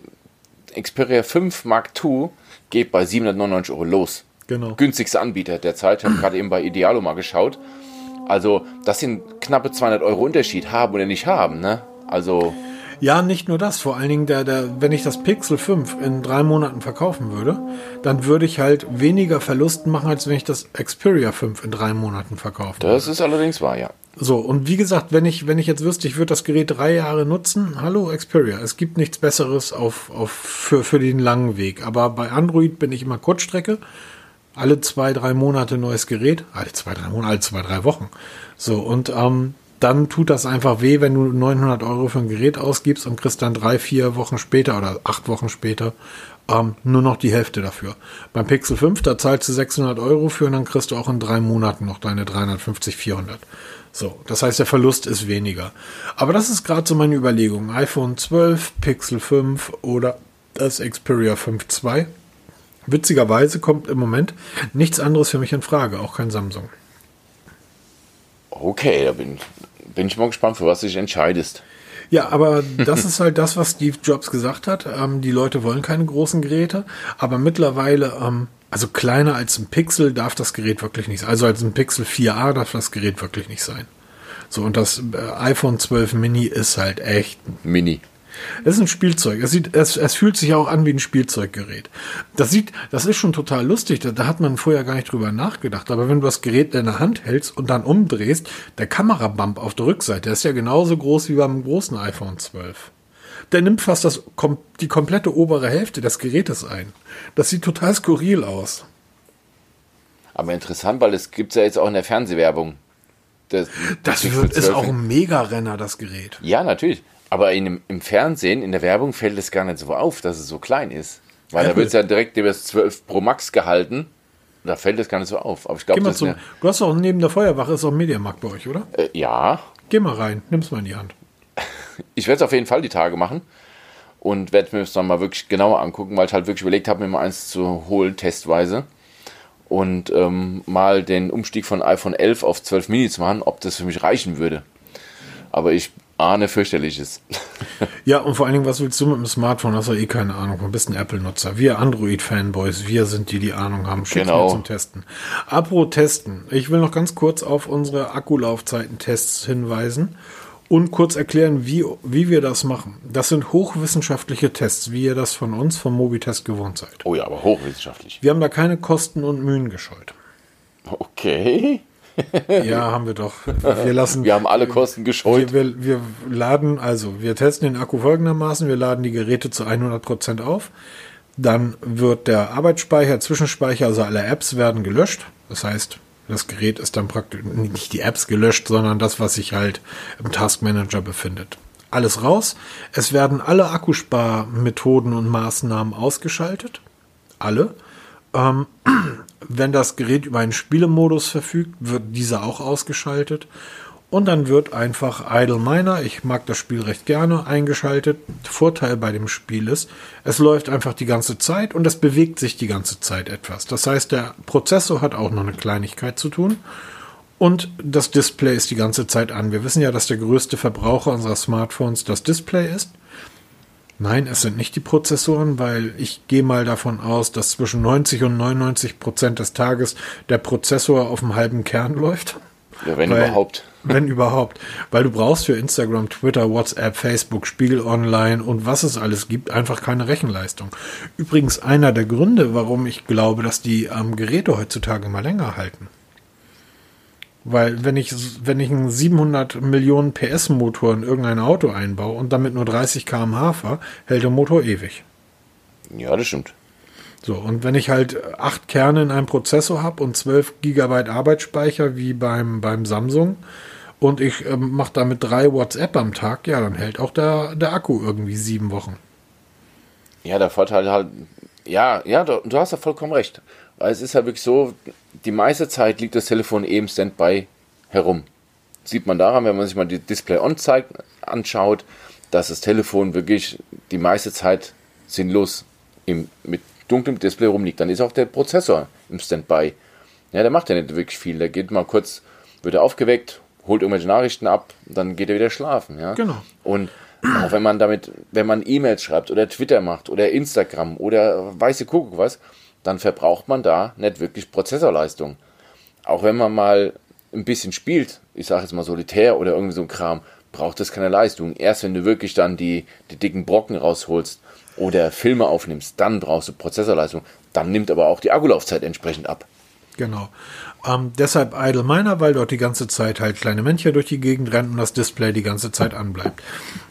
Xperia 5 Mark II geht bei 799 Euro los. Genau. Günstigster Anbieter der Zeit. Ich habe (clears throat) gerade eben bei Idealo mal geschaut. Also das sind knappe 200 Euro Unterschied, haben oder nicht haben. Ne? Also ja, nicht nur das. Vor allen Dingen, der, der, wenn ich das Pixel 5 in drei Monaten verkaufen würde, dann würde ich halt weniger Verlusten machen, als wenn ich das Xperia 5 in drei Monaten verkaufe. Das ist allerdings wahr, ja. So, und wie gesagt, wenn ich, wenn ich jetzt wüsste, ich würde das Gerät drei Jahre nutzen, hallo Xperia, es gibt nichts Besseres auf, auf, für, für den langen Weg. Aber bei Android bin ich immer Kurzstrecke. Alle zwei, drei Monate neues Gerät. Alle zwei, drei Monate, alle zwei, drei Wochen. So, und ähm, dann tut das einfach weh, wenn du 900 Euro für ein Gerät ausgibst und kriegst dann drei, vier Wochen später oder acht Wochen später ähm, nur noch die Hälfte dafür. Beim Pixel 5, da zahlst du 600 Euro für und dann kriegst du auch in drei Monaten noch deine 350, 400. So, das heißt, der Verlust ist weniger. Aber das ist gerade so meine Überlegung. iPhone 12, Pixel 5 oder das Xperia 5 II. Witzigerweise kommt im Moment nichts anderes für mich in Frage, auch kein Samsung. Okay, da bin, bin ich mal gespannt, für was du dich entscheidest. Ja, aber das ist halt das, was Steve Jobs gesagt hat. Ähm, die Leute wollen keine großen Geräte, aber mittlerweile, ähm, also kleiner als ein Pixel darf das Gerät wirklich nicht sein. Also als ein Pixel 4a darf das Gerät wirklich nicht sein. So, und das äh, iPhone 12 Mini ist halt echt. Mini. Es ist ein Spielzeug. Es, sieht, es, es fühlt sich auch an wie ein Spielzeuggerät. Das sieht, das ist schon total lustig. Da, da hat man vorher gar nicht drüber nachgedacht. Aber wenn du das Gerät in der Hand hältst und dann umdrehst, der Kamerabump auf der Rückseite, der ist ja genauso groß wie beim großen iPhone 12. Der nimmt fast das, die komplette obere Hälfte des Gerätes ein. Das sieht total skurril aus. Aber interessant, weil es gibt ja jetzt auch in der Fernsehwerbung. Das, das wird, ist auch ein Mega-Renner, das Gerät. Ja, natürlich. Aber in, im Fernsehen, in der Werbung fällt es gar nicht so auf, dass es so klein ist. Weil ja, da wird es ja direkt über das 12 Pro Max gehalten. Da fällt es gar nicht so auf. Aber ich glaube, das zum, Du hast auch neben der Feuerwache ist auch ein Mediamarkt bei euch, oder? Äh, ja. Geh mal rein, nimm's mal in die Hand. (laughs) Ich werde es auf jeden Fall die Tage machen und werde mir das dann mal wirklich genauer angucken, weil ich halt wirklich überlegt habe, mir mal eins zu holen, testweise. Und ähm, mal den Umstieg von iPhone 11 auf 12 Mini zu machen, ob das für mich reichen würde. Aber ich ahne fürchterliches. (laughs) ja, und vor allen Dingen, was willst du mit dem Smartphone? Hast du eh keine Ahnung. Du bist ein Apple-Nutzer. Wir Android-Fanboys, wir sind die, die Ahnung haben. Schick's genau. zum Testen. Apro Testen. Ich will noch ganz kurz auf unsere Akkulaufzeiten-Tests hinweisen und kurz erklären, wie, wie wir das machen. Das sind hochwissenschaftliche Tests, wie ihr das von uns, vom Mobitest gewohnt seid. Oh ja, aber hochwissenschaftlich. Wir haben da keine Kosten und Mühen gescheut. Okay. (laughs) ja, haben wir doch. Wir lassen. Wir haben alle Kosten gescheut. Wir, wir, wir laden, also wir testen den Akku folgendermaßen: Wir laden die Geräte zu 100 Prozent auf. Dann wird der Arbeitsspeicher, Zwischenspeicher, also alle Apps werden gelöscht. Das heißt, das Gerät ist dann praktisch nicht die Apps gelöscht, sondern das, was sich halt im Taskmanager befindet. Alles raus. Es werden alle Akkusparmethoden und Maßnahmen ausgeschaltet. Alle. Ähm, (clears throat) wenn das Gerät über einen Spielemodus verfügt, wird dieser auch ausgeschaltet. Und dann wird einfach Idle Miner, ich mag das Spiel recht gerne, eingeschaltet. Vorteil bei dem Spiel ist, es läuft einfach die ganze Zeit und es bewegt sich die ganze Zeit etwas. Das heißt, der Prozessor hat auch noch eine Kleinigkeit zu tun. Und das Display ist die ganze Zeit an. Wir wissen ja, dass der größte Verbraucher unserer Smartphones das Display ist. Nein, es sind nicht die Prozessoren, weil ich gehe mal davon aus, dass zwischen 90 und 99 Prozent des Tages der Prozessor auf einem halben Kern läuft. Ja, wenn weil, überhaupt. (laughs) Wenn überhaupt. Weil du brauchst für Instagram, Twitter, WhatsApp, Facebook, Spiel online und was es alles gibt, einfach keine Rechenleistung. Übrigens einer der Gründe, warum ich glaube, dass die ähm, Geräte heutzutage mal länger halten. Weil wenn ich, wenn ich einen 700 Millionen PS Motor in irgendein Auto einbaue und damit nur 30 km/h fahre, hält der Motor ewig. Ja, das stimmt. So, und wenn ich halt acht Kerne in einem Prozessor habe und 12 Gigabyte Arbeitsspeicher wie beim, beim Samsung und ich äh, mache damit drei WhatsApp am Tag, ja, dann hält auch der, der Akku irgendwie sieben Wochen. Ja, der Vorteil halt, ja, ja, du, du hast ja vollkommen recht. Weil es ist ja wirklich so, die meiste Zeit liegt das Telefon eben Standby herum. Sieht man daran, wenn man sich mal die Display on zeigt, anschaut, dass das Telefon wirklich die meiste Zeit sinnlos im, mit dunklem Display rumliegt. Dann ist auch der Prozessor im Standby. Ja, der macht ja nicht wirklich viel. Der geht mal kurz, wird er aufgeweckt, holt irgendwelche Nachrichten ab, dann geht er wieder schlafen. Ja? Genau. Und auch wenn man damit, wenn man E-Mails schreibt oder Twitter macht oder Instagram oder weiße Kuckuck was, dann verbraucht man da nicht wirklich Prozessorleistung. Auch wenn man mal ein bisschen spielt, ich sage jetzt mal solitär oder irgendwie so ein Kram, braucht das keine Leistung. Erst wenn du wirklich dann die, die dicken Brocken rausholst oder Filme aufnimmst, dann brauchst du Prozessorleistung. Dann nimmt aber auch die Akkulaufzeit entsprechend ab. Genau. Ähm, deshalb Idle Miner, weil dort die ganze Zeit halt kleine Männchen durch die Gegend rennen und das Display die ganze Zeit anbleibt.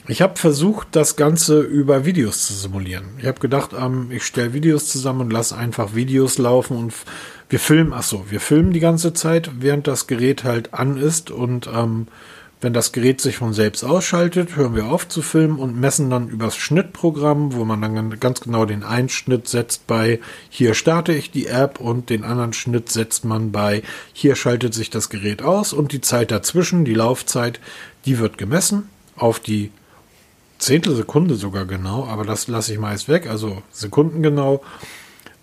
Ich habe versucht, das Ganze über Videos zu simulieren. Ich habe gedacht, ähm, ich stelle Videos zusammen und lasse einfach Videos laufen und wir filmen, ach so, wir filmen die ganze Zeit, während das Gerät halt an ist und ähm, wenn das Gerät sich von selbst ausschaltet, hören wir auf zu filmen und messen dann übers Schnittprogramm, wo man dann ganz genau den einen Schnitt setzt bei hier starte ich die App und den anderen Schnitt setzt man bei hier schaltet sich das Gerät aus und die Zeit dazwischen, die Laufzeit, die wird gemessen auf die Zehntelsekunde sogar genau, aber das lasse ich meist weg, also Sekunden genau.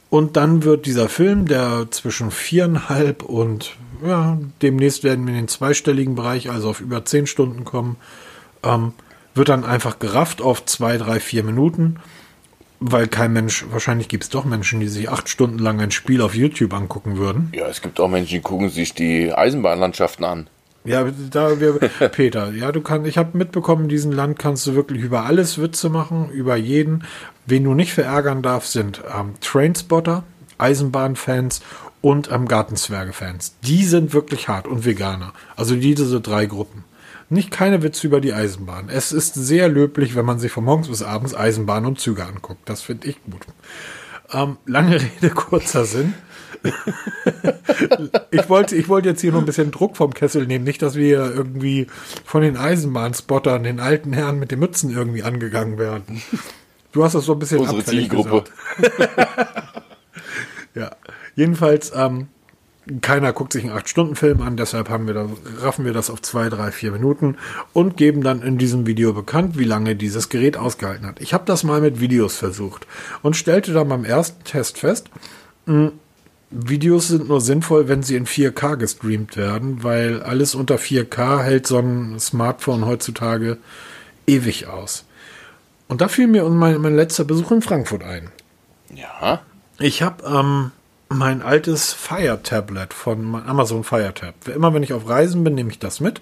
Und dann wird dieser Film, der zwischen viereinhalb und ja, demnächst werden wir in den zweistelligen Bereich, also auf über zehn Stunden kommen, ähm, wird dann einfach gerafft auf zwei, drei, vier Minuten, weil kein Mensch, wahrscheinlich gibt es doch Menschen, die sich acht Stunden lang ein Spiel auf YouTube angucken würden. Ja, es gibt auch Menschen, die gucken sich die Eisenbahnlandschaften an. Ja, da wir (laughs) Peter, ja, du kannst, ich habe mitbekommen, in diesem Land kannst du wirklich über alles Witze machen, über jeden. Wen du nicht verärgern darfst, sind ähm, Trainspotter, Eisenbahnfans und ähm, Gartenzwerge-Fans. Die sind wirklich hart und Veganer. Also diese drei Gruppen. Nicht keine Witze über die Eisenbahn. Es ist sehr löblich, wenn man sich von morgens bis abends Eisenbahn und Züge anguckt. Das finde ich gut. Ähm, lange (laughs) Rede, kurzer Sinn. (laughs) ich wollte ich wollte jetzt hier noch ein bisschen Druck vom Kessel nehmen. Nicht, dass wir irgendwie von den Eisenbahnspottern, den alten Herren mit den Mützen irgendwie angegangen werden. Du hast das so ein bisschen Unsere Zielgruppe. (laughs) ja, jedenfalls, ähm, keiner guckt sich einen 8-Stunden-Film an, deshalb haben wir da, raffen wir das auf 2, 3, 4 Minuten und geben dann in diesem Video bekannt, wie lange dieses Gerät ausgehalten hat. Ich habe das mal mit Videos versucht und stellte dann beim ersten Test fest, mh, Videos sind nur sinnvoll, wenn sie in 4K gestreamt werden, weil alles unter 4K hält so ein Smartphone heutzutage ewig aus. Und da fiel mir mein, mein letzter Besuch in Frankfurt ein. Ja. Ich habe ähm, mein altes Fire Tablet von Amazon Fire Tab. Immer wenn ich auf Reisen bin, nehme ich das mit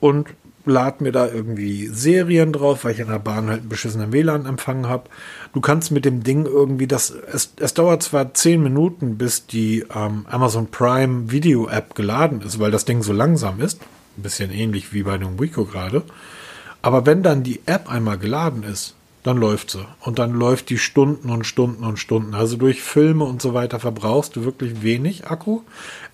und lad mir da irgendwie Serien drauf, weil ich in der Bahn halt einen beschissenen WLAN-Empfang habe. Du kannst mit dem Ding irgendwie das, es, es dauert zwar zehn Minuten, bis die ähm, Amazon Prime Video App geladen ist, weil das Ding so langsam ist. Ein bisschen ähnlich wie bei dem Wico gerade. Aber wenn dann die App einmal geladen ist, dann läuft sie. Und dann läuft die Stunden und Stunden und Stunden. Also durch Filme und so weiter verbrauchst du wirklich wenig Akku.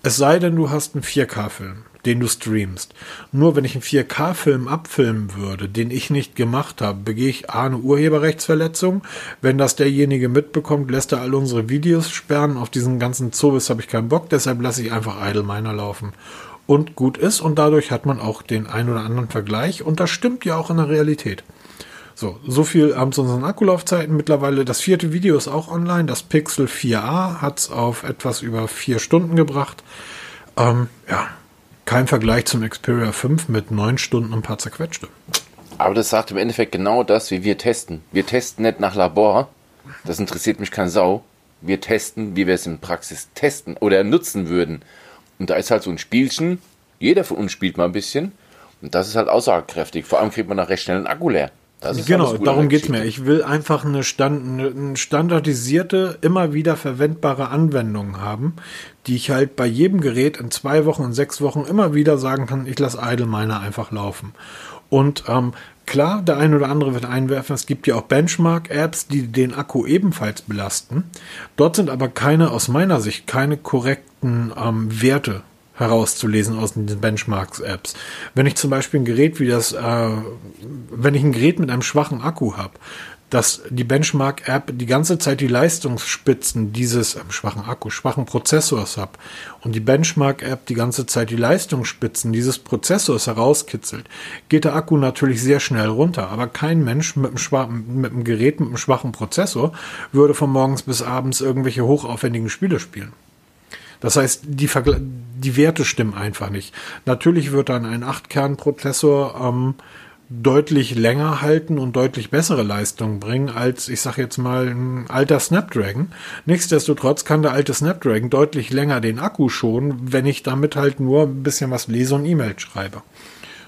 Es sei denn, du hast einen 4K-Film den du streamst. Nur wenn ich einen 4K-Film abfilmen würde, den ich nicht gemacht habe, begehe ich A, eine Urheberrechtsverletzung. Wenn das derjenige mitbekommt, lässt er all unsere Videos sperren. Auf diesen ganzen Zobis habe ich keinen Bock, deshalb lasse ich einfach Idle Miner laufen. Und gut ist, und dadurch hat man auch den ein oder anderen Vergleich, und das stimmt ja auch in der Realität. So, so viel haben zu unseren Akkulaufzeiten. Mittlerweile das vierte Video ist auch online. Das Pixel 4a hat es auf etwas über vier Stunden gebracht. Ähm, ja, kein Vergleich zum Xperia 5 mit 9 Stunden und ein paar zerquetschte. Aber das sagt im Endeffekt genau das, wie wir testen. Wir testen nicht nach Labor. Das interessiert mich kein Sau. Wir testen, wie wir es in Praxis testen oder nutzen würden. Und da ist halt so ein Spielchen. Jeder von uns spielt mal ein bisschen. Und das ist halt aussagekräftig. Vor allem kriegt man nach recht schnell einen Akku leer genau, darum geht es mir. Ich will einfach eine, Stand, eine standardisierte, immer wieder verwendbare Anwendung haben, die ich halt bei jedem Gerät in zwei Wochen und sechs Wochen immer wieder sagen kann, ich lasse Idle Miner einfach laufen. Und ähm, klar, der eine oder andere wird einwerfen, es gibt ja auch Benchmark-Apps, die den Akku ebenfalls belasten. Dort sind aber keine, aus meiner Sicht, keine korrekten ähm, Werte herauszulesen aus den Benchmarks-Apps. Wenn ich zum Beispiel ein Gerät wie das, äh, wenn ich ein Gerät mit einem schwachen Akku habe, dass die Benchmark-App die ganze Zeit die Leistungsspitzen dieses äh, schwachen Akku, schwachen Prozessors habe und die Benchmark-App die ganze Zeit die Leistungsspitzen dieses Prozessors herauskitzelt, geht der Akku natürlich sehr schnell runter. Aber kein Mensch mit einem, schwachen, mit einem Gerät mit einem schwachen Prozessor würde von morgens bis abends irgendwelche hochaufwendigen Spiele spielen. Das heißt, die, Vergle die Werte stimmen einfach nicht. Natürlich wird dann ein 8-Kern-Prozessor ähm, deutlich länger halten und deutlich bessere Leistung bringen als, ich sage jetzt mal, ein alter Snapdragon. Nichtsdestotrotz kann der alte Snapdragon deutlich länger den Akku schonen, wenn ich damit halt nur ein bisschen was lese und E-Mail schreibe.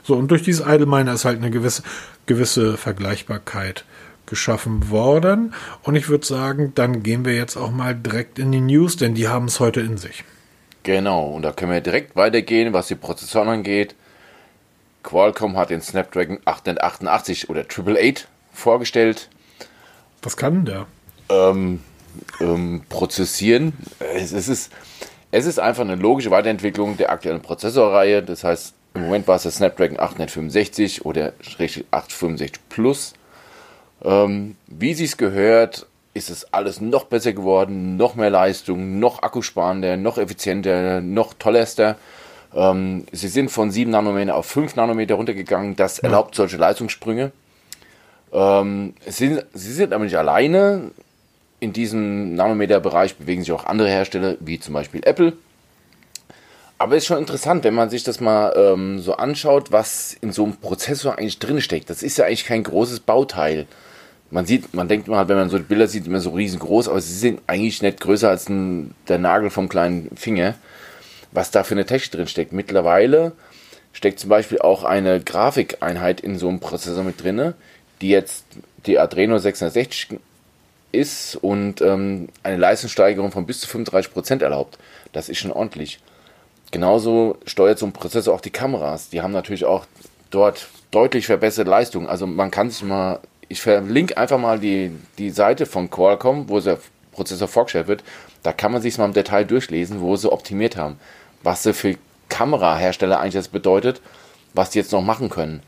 So, und durch dieses Idle ist halt eine gewisse, gewisse Vergleichbarkeit geschaffen worden. Und ich würde sagen, dann gehen wir jetzt auch mal direkt in die News, denn die haben es heute in sich. Genau, und da können wir direkt weitergehen, was die Prozessoren angeht. Qualcomm hat den Snapdragon 888 oder 888 vorgestellt. Was kann der? Ähm, ähm, prozessieren. Es, es, ist, es ist einfach eine logische Weiterentwicklung der aktuellen Prozessorreihe. Das heißt, im Moment war es der Snapdragon 865 oder 865 Plus. Ähm, wie sie es gehört, ist es alles noch besser geworden, noch mehr Leistung, noch akkusparender, noch effizienter, noch tollerster. Ähm, sie sind von 7 Nanometer auf 5 Nanometer runtergegangen. Das ja. erlaubt solche Leistungssprünge. Ähm, sie, sind, sie sind aber nicht alleine. In diesem Nanometer-Bereich bewegen sich auch andere Hersteller, wie zum Beispiel Apple. Aber es ist schon interessant, wenn man sich das mal ähm, so anschaut, was in so einem Prozessor eigentlich drin steckt. Das ist ja eigentlich kein großes Bauteil. Man sieht, man denkt mal, wenn man so Bilder sieht, immer so riesengroß, aber sie sind eigentlich nicht größer als ein, der Nagel vom kleinen Finger was da für eine Technik drin steckt. Mittlerweile steckt zum Beispiel auch eine Grafikeinheit in so einem Prozessor mit drin, die jetzt die Adreno 660 ist und ähm, eine Leistungssteigerung von bis zu 35% erlaubt. Das ist schon ordentlich. Genauso steuert so ein Prozessor auch die Kameras. Die haben natürlich auch dort deutlich verbesserte Leistung. Also man kann sich mal, ich verlinke einfach mal die, die Seite von Qualcomm, wo der Prozessor vorgestellt wird. Da kann man sich mal im Detail durchlesen, wo sie optimiert haben was sie für Kamerahersteller eigentlich das bedeutet, was die jetzt noch machen können.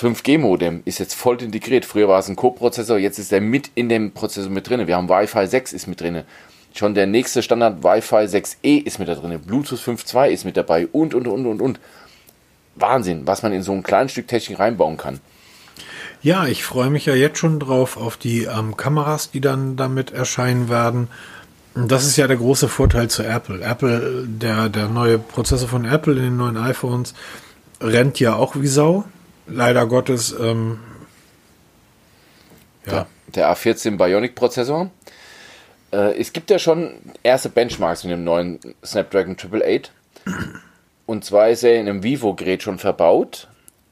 5G-Modem ist jetzt voll integriert. Früher war es ein Co-Prozessor, jetzt ist er mit in dem Prozessor mit drin. Wir haben Wi-Fi 6 ist mit drin. Schon der nächste Standard Wi-Fi 6E ist mit da drin. Bluetooth 5.2 ist mit dabei und, und, und, und, und. Wahnsinn, was man in so ein kleines Stück Technik reinbauen kann. Ja, ich freue mich ja jetzt schon drauf auf die ähm, Kameras, die dann damit erscheinen werden. Das ist ja der große Vorteil zu Apple. Apple, der, der neue Prozessor von Apple in den neuen iPhones rennt ja auch wie Sau. Leider Gottes. Ähm, ja. Der, der A14 Bionic-Prozessor. Äh, es gibt ja schon erste Benchmarks mit dem neuen Snapdragon 888. Und zwar ist er in einem Vivo-Gerät schon verbaut.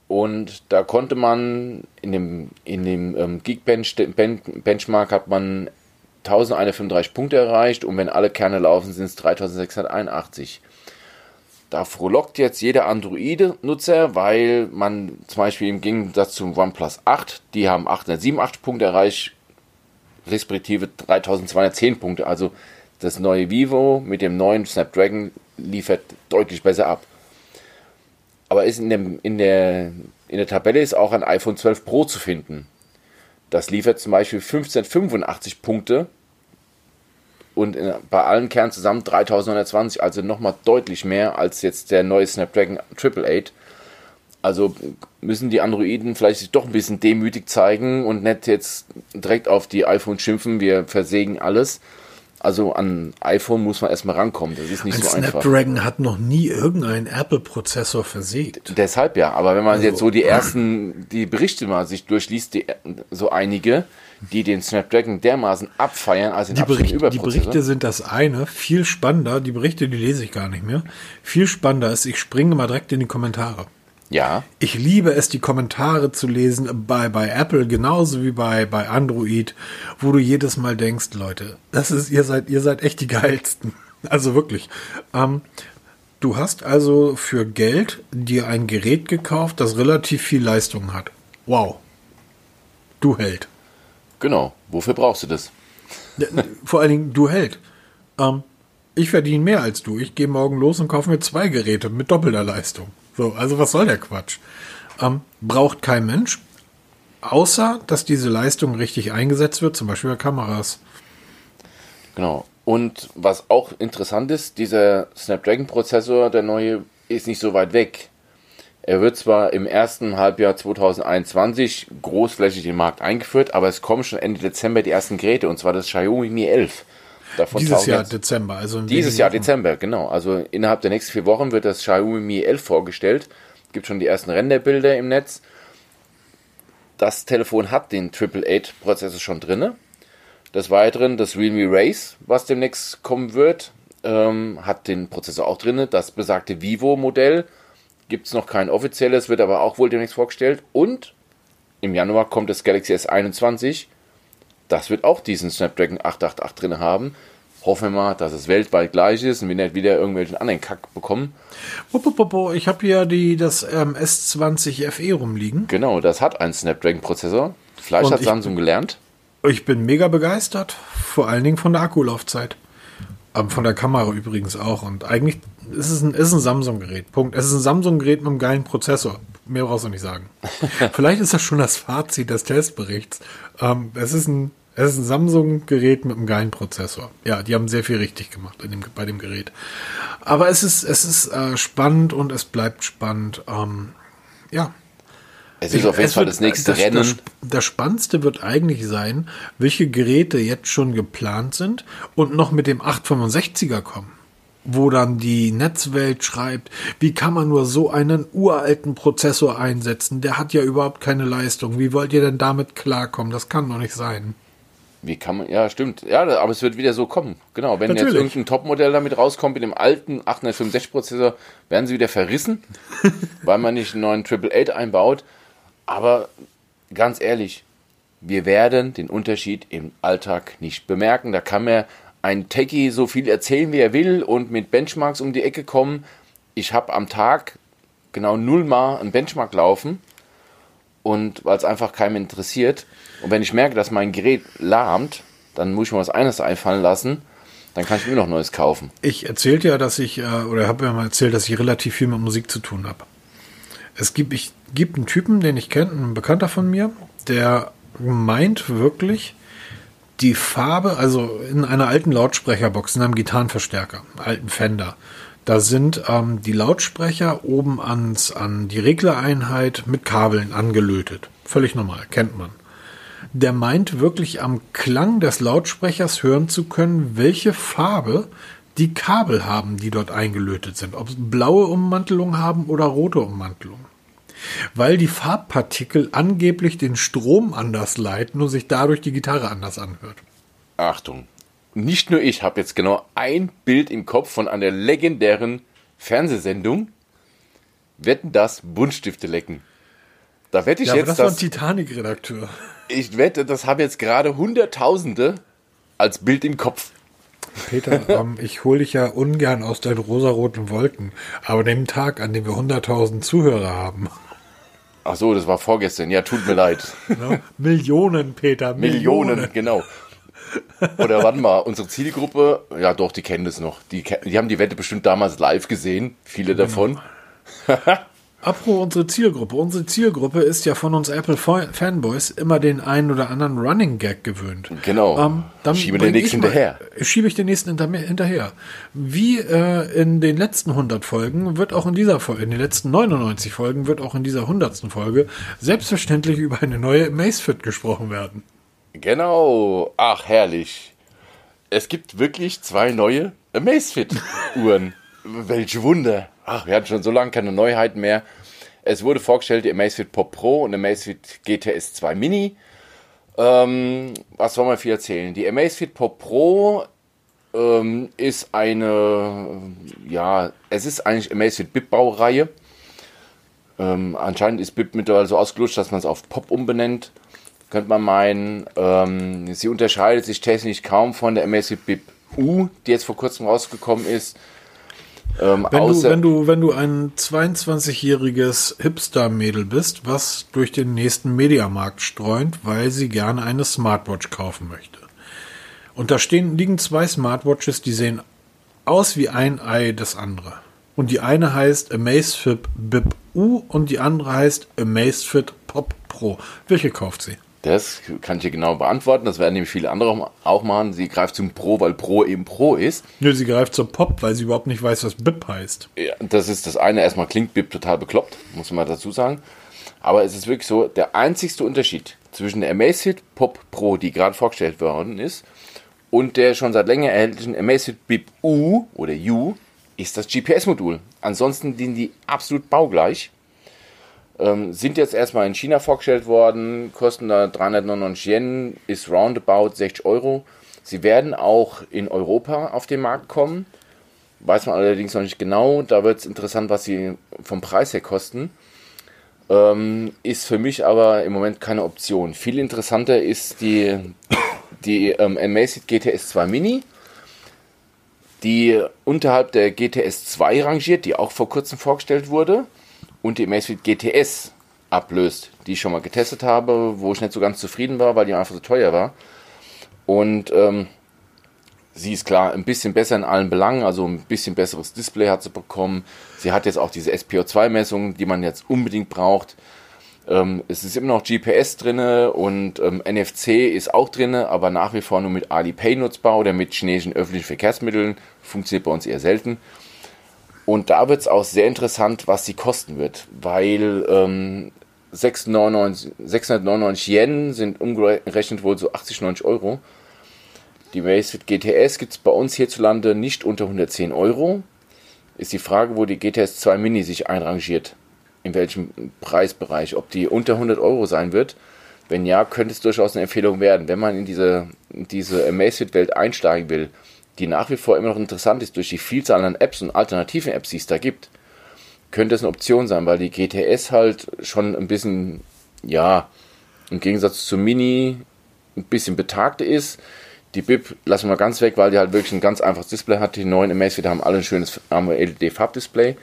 Und da konnte man in dem, in dem ähm, Geekbench Benchmark hat man 1135 Punkte erreicht und wenn alle Kerne laufen, sind es 3681. Da frohlockt jetzt jeder Android-Nutzer, weil man zum Beispiel im Gegensatz zum OnePlus 8, die haben 887 Punkte erreicht, respektive 3210 Punkte. Also das neue Vivo mit dem neuen Snapdragon liefert deutlich besser ab. Aber ist in, dem, in, der, in der Tabelle ist auch ein iPhone 12 Pro zu finden. Das liefert zum Beispiel 1585 Punkte und in, bei allen Kernen zusammen 3920, also nochmal deutlich mehr als jetzt der neue Snapdragon 888. Also müssen die Androiden vielleicht sich doch ein bisschen demütig zeigen und nicht jetzt direkt auf die iPhone schimpfen, wir versägen alles. Also an iPhone muss man erstmal rankommen. Das ist nicht ein so Snapdragon einfach. Snapdragon hat noch nie irgendeinen Apple-Prozessor versägt. Deshalb ja, aber wenn man also, jetzt so die ersten, die Berichte mal sich durchliest, die, so einige, die den Snapdragon dermaßen abfeiern als den die, Bericht, die Berichte sind das eine. Viel spannender, die Berichte, die lese ich gar nicht mehr. Viel spannender ist, ich springe mal direkt in die Kommentare. Ja. Ich liebe es, die Kommentare zu lesen bei, bei Apple genauso wie bei, bei Android, wo du jedes Mal denkst, Leute, das ist, ihr seid, ihr seid echt die (laughs) geilsten. Also wirklich. Ähm, du hast also für Geld dir ein Gerät gekauft, das relativ viel Leistung hat. Wow. Du Held. Genau. Wofür brauchst du das? Vor allen Dingen, du Held. Ähm, ich verdiene mehr als du. Ich gehe morgen los und kaufe mir zwei Geräte mit doppelter Leistung. So, also was soll der Quatsch? Ähm, braucht kein Mensch, außer dass diese Leistung richtig eingesetzt wird, zum Beispiel bei Kameras. Genau. Und was auch interessant ist, dieser Snapdragon-Prozessor, der neue, ist nicht so weit weg. Er wird zwar im ersten Halbjahr 2021 großflächig im Markt eingeführt, aber es kommen schon Ende Dezember die ersten Geräte, und zwar das Xiaomi Mi 11. Davon Dieses Jahr Dezember, also Dieses Jahr Wochen. Dezember, genau. Also innerhalb der nächsten vier Wochen wird das Xiaomi Mi 11 vorgestellt. Gibt schon die ersten Renderbilder im Netz. Das Telefon hat den 888-Prozessor schon drin. Des Weiteren das Realme Race, was demnächst kommen wird, ähm, hat den Prozessor auch drin. Das besagte Vivo-Modell gibt es noch kein offizielles, wird aber auch wohl demnächst vorgestellt. Und im Januar kommt das Galaxy S21. Das wird auch diesen Snapdragon 888 drin haben. Hoffen wir mal, dass es weltweit gleich ist und wir nicht wieder irgendwelchen anderen Kack bekommen. Ich habe hier die, das ähm, S20 FE rumliegen. Genau, das hat einen Snapdragon-Prozessor. Vielleicht hat Samsung gelernt. Ich bin mega begeistert, vor allen Dingen von der Akkulaufzeit. Ähm, von der Kamera übrigens auch. Und eigentlich ist es ein, ist ein Samsung-Gerät. Punkt. Es ist ein Samsung-Gerät mit einem geilen Prozessor. Mehr brauchst du nicht sagen. (laughs) Vielleicht ist das schon das Fazit des Testberichts. Ähm, es ist ein, es ist ein Samsung-Gerät mit einem geilen Prozessor. Ja, die haben sehr viel richtig gemacht dem, bei dem Gerät. Aber es ist, es ist äh, spannend und es bleibt spannend. Ähm, ja, Es ist auf jeden Fall wird- das nächste das, Rennen. Das, das Spannendste wird eigentlich sein, welche Geräte jetzt schon geplant sind und noch mit dem 865er kommen. Wo dann die Netzwelt schreibt, wie kann man nur so einen uralten Prozessor einsetzen? Der hat ja überhaupt keine Leistung. Wie wollt ihr denn damit klarkommen? Das kann doch nicht sein. Wie kann man, ja, stimmt. Ja, aber es wird wieder so kommen. Genau, wenn jetzt Natürlich. irgendein Topmodell damit rauskommt, mit dem alten 865-Prozessor, werden sie wieder verrissen, (laughs) weil man nicht einen neuen 888 einbaut. Aber ganz ehrlich, wir werden den Unterschied im Alltag nicht bemerken. Da kann mir ein Techie so viel erzählen, wie er will und mit Benchmarks um die Ecke kommen. Ich habe am Tag genau nullmal einen Benchmark laufen und weil es einfach keinem interessiert. Und wenn ich merke, dass mein Gerät lahmt, dann muss ich mir was eines einfallen lassen. Dann kann ich mir noch Neues kaufen. Ich erzählte ja, dass ich, äh, oder habe ja mal erzählt, dass ich relativ viel mit Musik zu tun habe. Es gibt, ich, gibt einen Typen, den ich kenne, ein Bekannter von mir, der meint wirklich, die Farbe, also in einer alten Lautsprecherbox, in einem Gitarrenverstärker, alten Fender, da sind ähm, die Lautsprecher oben ans, an die Reglereinheit mit Kabeln angelötet. Völlig normal, kennt man. Der meint wirklich am Klang des Lautsprechers hören zu können, welche Farbe die Kabel haben, die dort eingelötet sind. Ob sie blaue Ummantelung haben oder rote Ummantelung. Weil die Farbpartikel angeblich den Strom anders leiten und sich dadurch die Gitarre anders anhört. Achtung. Nicht nur ich habe jetzt genau ein Bild im Kopf von einer legendären Fernsehsendung. Wetten das Buntstifte lecken. Da wette ich Ja, jetzt, das war ein Titanic-Redakteur. ich wette, das habe jetzt gerade Hunderttausende als Bild im Kopf. Peter, ähm, (laughs) ich hole dich ja ungern aus deinen rosaroten Wolken. Aber an dem Tag, an dem wir 100.000 Zuhörer haben, Ach so, das war vorgestern. Ja, tut mir leid. (laughs) ne? Millionen, Peter, Millionen, Millionen. genau. Oder warte mal, unsere Zielgruppe, ja doch, die kennen das noch. Die, die haben die Wette bestimmt damals live gesehen, viele davon. (laughs) Apropos unsere Zielgruppe. Unsere Zielgruppe ist ja von uns Apple-Fanboys immer den einen oder anderen Running Gag gewöhnt. Genau. Ähm, dann Schiebe den nächsten ich mal- hinterher. Schiebe ich den nächsten hinter, hinterher. Wie äh, in den letzten 100 Folgen wird auch in dieser Folge, in den letzten 99 Folgen wird auch in dieser 100. Folge selbstverständlich über eine neue Amazfit gesprochen werden. Genau. Ach, herrlich. Es gibt wirklich zwei neue Amazfit-Uhren. (laughs) Welch Wunder. Ach, wir hatten schon so lange keine Neuheiten mehr. Es wurde vorgestellt, die Amazfit Pop Pro und Amazfit GTS 2 Mini. Ähm, was soll man viel erzählen? Die Amazfit Pop Pro ähm, ist eine, ja, es ist eigentlich Amazfit BIP-Baureihe. Ähm, anscheinend ist BIP mittlerweile so ausgelutscht, dass man es auf Pop umbenennt. Könnte man meinen. Ähm, sie unterscheidet sich technisch kaum von der Amazfit BIP U, die jetzt vor kurzem rausgekommen ist. Ähm, Wenn du, wenn du, wenn du ein 22-jähriges Hipster-Mädel bist, was durch den nächsten Mediamarkt streunt, weil sie gerne eine Smartwatch kaufen möchte. Und da stehen, liegen zwei Smartwatches, die sehen aus wie ein Ei das andere. Und die eine heißt Amazfit BIP U und die andere heißt Amazfit Pop Pro. Welche kauft sie? Das kann ich dir genau beantworten. Das werden nämlich viele andere auch machen. Sie greift zum Pro, weil Pro eben Pro ist. Nö, sie greift zur Pop, weil sie überhaupt nicht weiß, was BIP heißt. Ja, das ist das eine. Erstmal klingt BIP total bekloppt, muss man dazu sagen. Aber es ist wirklich so, der einzigste Unterschied zwischen der Amazfit Pop Pro, die gerade vorgestellt worden ist, Und der schon seit länger erhältlichen Amazfit Bip U oder U ist das GPS-Modul. Ansonsten dienen die absolut baugleich. Ähm, sind jetzt erstmal in China vorgestellt worden, kosten da 399 Yen, ist roundabout 60 Euro. Sie werden auch in Europa auf den Markt kommen. Weiß man allerdings noch nicht genau. Da wird es interessant, was sie vom Preis her kosten. Ähm, ist für mich aber im Moment keine Option. Viel interessanter ist die, die ähm, Amazfit GTS 2 Mini, die unterhalb der GTS 2 rangiert, die auch vor kurzem vorgestellt wurde, und die Amazfit GTS ablöst, die ich schon mal getestet habe, wo ich nicht so ganz zufrieden war, weil die einfach so teuer war. Und ähm, sie ist klar ein bisschen besser in allen Belangen, also ein bisschen besseres Display hat sie bekommen. Sie hat jetzt auch diese SPO2-Messung, die man jetzt unbedingt braucht. Ähm, es ist immer noch GPS drin und ähm, NFC ist auch drin, aber nach wie vor nur mit Alipay nutzbar oder mit chinesischen öffentlichen Verkehrsmitteln. Funktioniert bei uns eher selten. Und da wird es auch sehr interessant, was sie kosten wird, weil ähm, 699, 699 Yen sind umgerechnet wohl so 80, 90 Euro. Die Macefit GTS gibt es bei uns hierzulande nicht unter 110 Euro. Ist die Frage, wo die GTS 2 Mini sich einrangiert. In welchem Preisbereich. Ob die unter 100 Euro sein wird. Wenn ja, könnte es durchaus eine Empfehlung werden. Wenn man in diese, diese Amazfit-Welt einsteigen will, die nach wie vor immer noch interessant ist durch die Vielzahl an Apps und alternativen Apps, die es da gibt, könnte es eine Option sein, weil die GTS halt schon ein bisschen, ja, im Gegensatz zur Mini ein bisschen betagt ist. Die BIP lassen wir ganz weg, weil die halt wirklich ein ganz einfaches Display hat. Die neuen Amazfit haben alle ein schönes LED-Farbdisplay.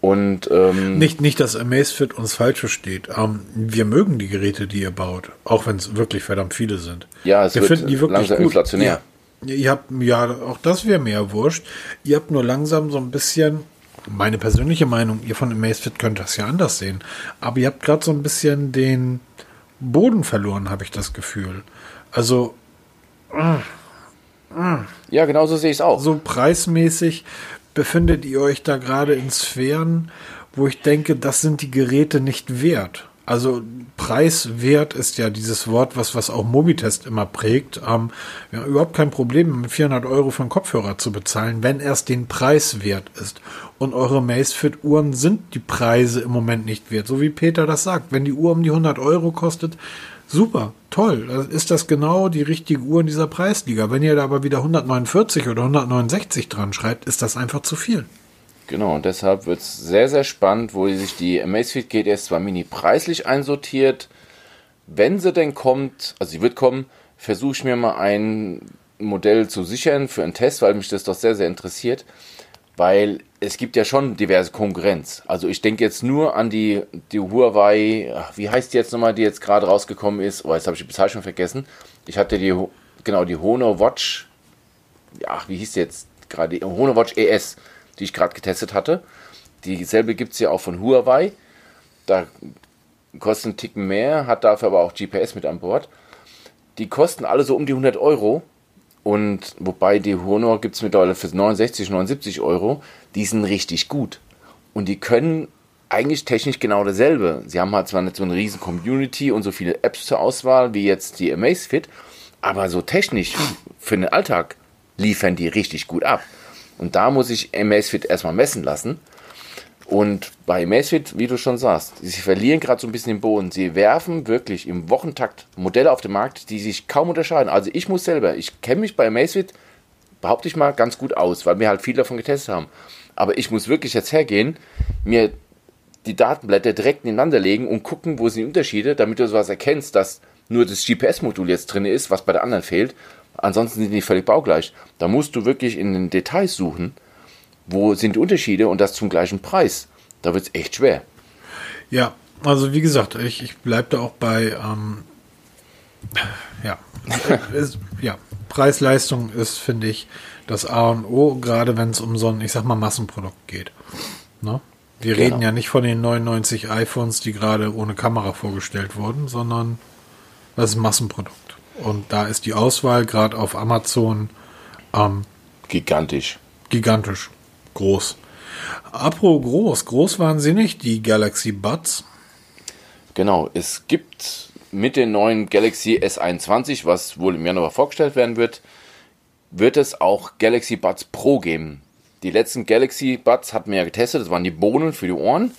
Und ähm, nicht, nicht, dass Amazfit uns falsch versteht. Ähm, wir mögen die Geräte, die ihr baut, auch wenn es wirklich verdammt viele sind. Ja, es wir wird finden die wirklich langsam gut. inflationär. Ja, ihr habt, ja, auch das wäre mir wurscht. Ihr habt nur langsam so ein bisschen, meine persönliche Meinung, ihr von Amazfit könnt das ja anders sehen, aber ihr habt gerade so ein bisschen den Boden verloren, habe ich das Gefühl. Also ja, genau so sehe ich es auch. So preismäßig befindet ihr euch da gerade in Sphären, wo ich denke, das sind die Geräte nicht wert. Also preiswert ist ja dieses Wort, was, was auch Mobitest immer prägt. Ähm, wir haben überhaupt kein Problem, mit 400 Euro für einen Kopfhörer zu bezahlen, wenn er es den Preis wert ist. Und eure Macefit-Uhren sind die Preise im Moment nicht wert. So wie Peter das sagt. Wenn die Uhr um die 100 Euro kostet, Super, toll. Ist das genau die richtige Uhr in dieser Preisliga? Wenn ihr da aber wieder 149 oder 169 dran schreibt, ist das einfach zu viel. Genau, und deshalb wird es sehr, sehr spannend, wo sich die Amazfit GTS 2 Mini preislich einsortiert. Wenn sie denn kommt, also sie wird kommen, versuche ich mir mal ein Modell zu sichern für einen Test, weil mich das doch sehr, sehr interessiert weil es gibt ja schon diverse Konkurrenz. Also ich denke jetzt nur an die, die Huawei, wie heißt die jetzt nochmal, die jetzt gerade rausgekommen ist? Oh, jetzt habe ich die Bezeichnung vergessen. Ich hatte die, genau, die Honor Watch, ja, wie hieß die jetzt gerade? Die Honor Watch ES, die ich gerade getestet hatte. Dieselbe gibt es ja auch von Huawei. Da kostet einen Ticken mehr, hat dafür aber auch GPS mit an Bord. Die kosten alle so um die 100 Euro und wobei die Honor gibt es mittlerweile für 69, 79 Euro. Die sind richtig gut. Und die können eigentlich technisch genau dasselbe. Sie haben halt zwar nicht so eine riesen Community und so viele Apps zur Auswahl wie jetzt die Amazfit, aber so technisch für den Alltag liefern die richtig gut ab. Und da muss ich Amazfit erstmal messen lassen. Und bei Macefit, wie du schon sagst, sie verlieren gerade so ein bisschen den Boden. Sie werfen wirklich im Wochentakt Modelle auf den Markt, die sich kaum unterscheiden. Also ich muss selber, ich kenne mich bei Macefit, behaupte ich mal, ganz gut aus, weil wir halt viel davon getestet haben. Aber ich muss wirklich jetzt hergehen, mir die Datenblätter direkt nebeneinander legen und gucken, wo sind die Unterschiede, damit du sowas erkennst, dass nur das GPS-Modul jetzt drin ist, was bei der anderen fehlt. Ansonsten sind die völlig baugleich. Da musst du wirklich in den Details suchen wo sind die Unterschiede und das zum gleichen Preis? Da wird es echt schwer. Ja, also wie gesagt, ich, ich bleibe da auch bei, ähm, ja, ist, ja, Preis-Leistung ist, finde ich, das A und O, gerade wenn es um so ein, ich sag mal, Massenprodukt geht. Ne? Wir genau. reden ja nicht von den 99 iPhones, die gerade ohne Kamera vorgestellt wurden, sondern das ist ein Massenprodukt. Und da ist die Auswahl gerade auf Amazon ähm, gigantisch. Gigantisch groß. Apro groß, groß waren sie nicht, die Galaxy Buds. Genau, es gibt mit den neuen Galaxy S21, was wohl im Januar vorgestellt werden wird, wird es auch Galaxy Buds Pro geben. Die letzten Galaxy Buds hatten wir ja getestet, das waren die Bohnen für die Ohren,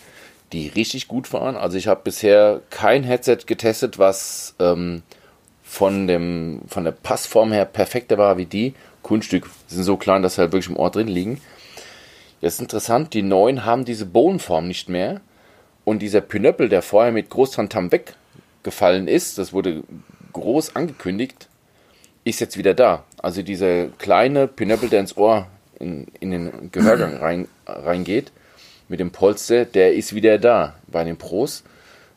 die richtig gut waren. Also ich habe bisher kein Headset getestet, was ähm, von, dem, von der Passform her perfekter war wie die. Kunststück sind so klein, dass sie halt wirklich im Ohr drin liegen. Jetzt ist interessant, die neuen haben diese Bohnenform nicht mehr. Und dieser Pinöppel, der vorher mit Großtantam weggefallen ist, das wurde groß angekündigt, ist jetzt wieder da. Also dieser kleine Pinöppel, der ins Ohr in, in den Gehörgang (clears throat) rein, reingeht, mit dem Polster, der ist wieder da bei den Pros.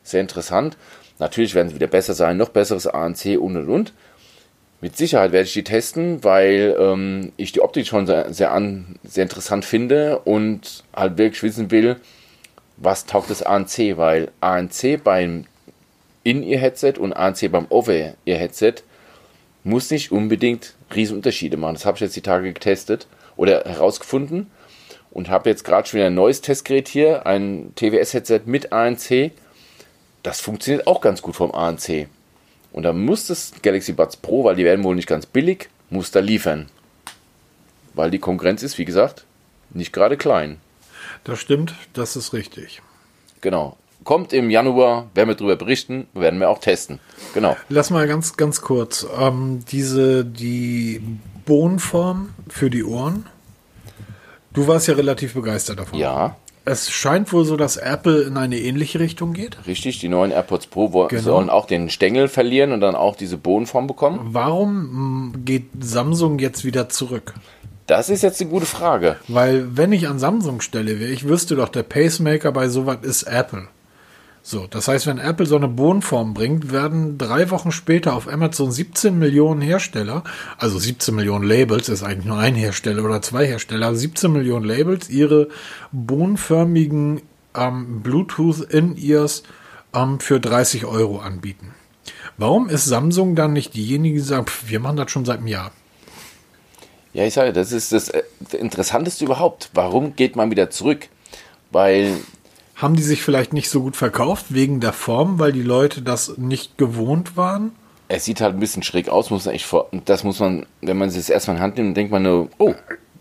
Sehr interessant. Natürlich werden sie wieder besser sein, noch besseres ANC und und und. Mit Sicherheit werde ich die testen, weil ähm, ich die Optik schon sehr, sehr, an, sehr interessant finde und halt wirklich wissen will, was taugt das ANC, weil ANC beim In-Ear-Headset und ANC beim Over-Ear-Headset muss nicht unbedingt Riesenunterschiede machen. Das habe ich jetzt die Tage getestet oder herausgefunden und habe jetzt gerade schon wieder ein neues Testgerät hier, ein TWS-Headset mit ANC. Das funktioniert auch ganz gut vom ANC. Und da muss das Galaxy Buds Pro, weil die werden wohl nicht ganz billig, muss da liefern. Weil die Konkurrenz ist, wie gesagt, nicht gerade klein. Das stimmt, das ist richtig. Genau. Kommt im Januar, werden wir darüber berichten, werden wir auch testen. Genau. Lass mal ganz, ganz kurz. Ähm, diese, die Bohnenform für die Ohren. Du warst ja relativ begeistert davon. Ja. Es scheint wohl so, dass Apple in eine ähnliche Richtung geht. Richtig, die neuen AirPods Pro genau. sollen auch den Stängel verlieren und dann auch diese Bohnenform bekommen. Warum mm, geht Samsung jetzt wieder zurück? Das ist jetzt eine gute Frage. Weil, wenn ich an Samsung stelle, ich wüsste doch, der Pacemaker bei sowas ist Apple. So, das heißt, wenn Apple so eine Bohnenform bringt, werden drei Wochen später auf Amazon 17 Millionen Hersteller, also 17 Millionen Labels, ist eigentlich nur ein Hersteller oder zwei Hersteller, 17 Millionen Labels ihre bohnenförmigen ähm, Bluetooth In-Ears ähm, für 30 Euro anbieten. Warum ist Samsung dann nicht diejenige, die sagt, wir machen das schon seit einem Jahr? Ja, ich sage, das ist das äh, Interessanteste überhaupt. Warum geht man wieder zurück? Weil haben die sich vielleicht nicht so gut verkauft wegen der Form, weil die Leute das nicht gewohnt waren? Es sieht halt ein bisschen schräg aus, muss man echt vor. Das muss man, wenn man es jetzt erstmal in Hand nimmt, denkt man nur, oh.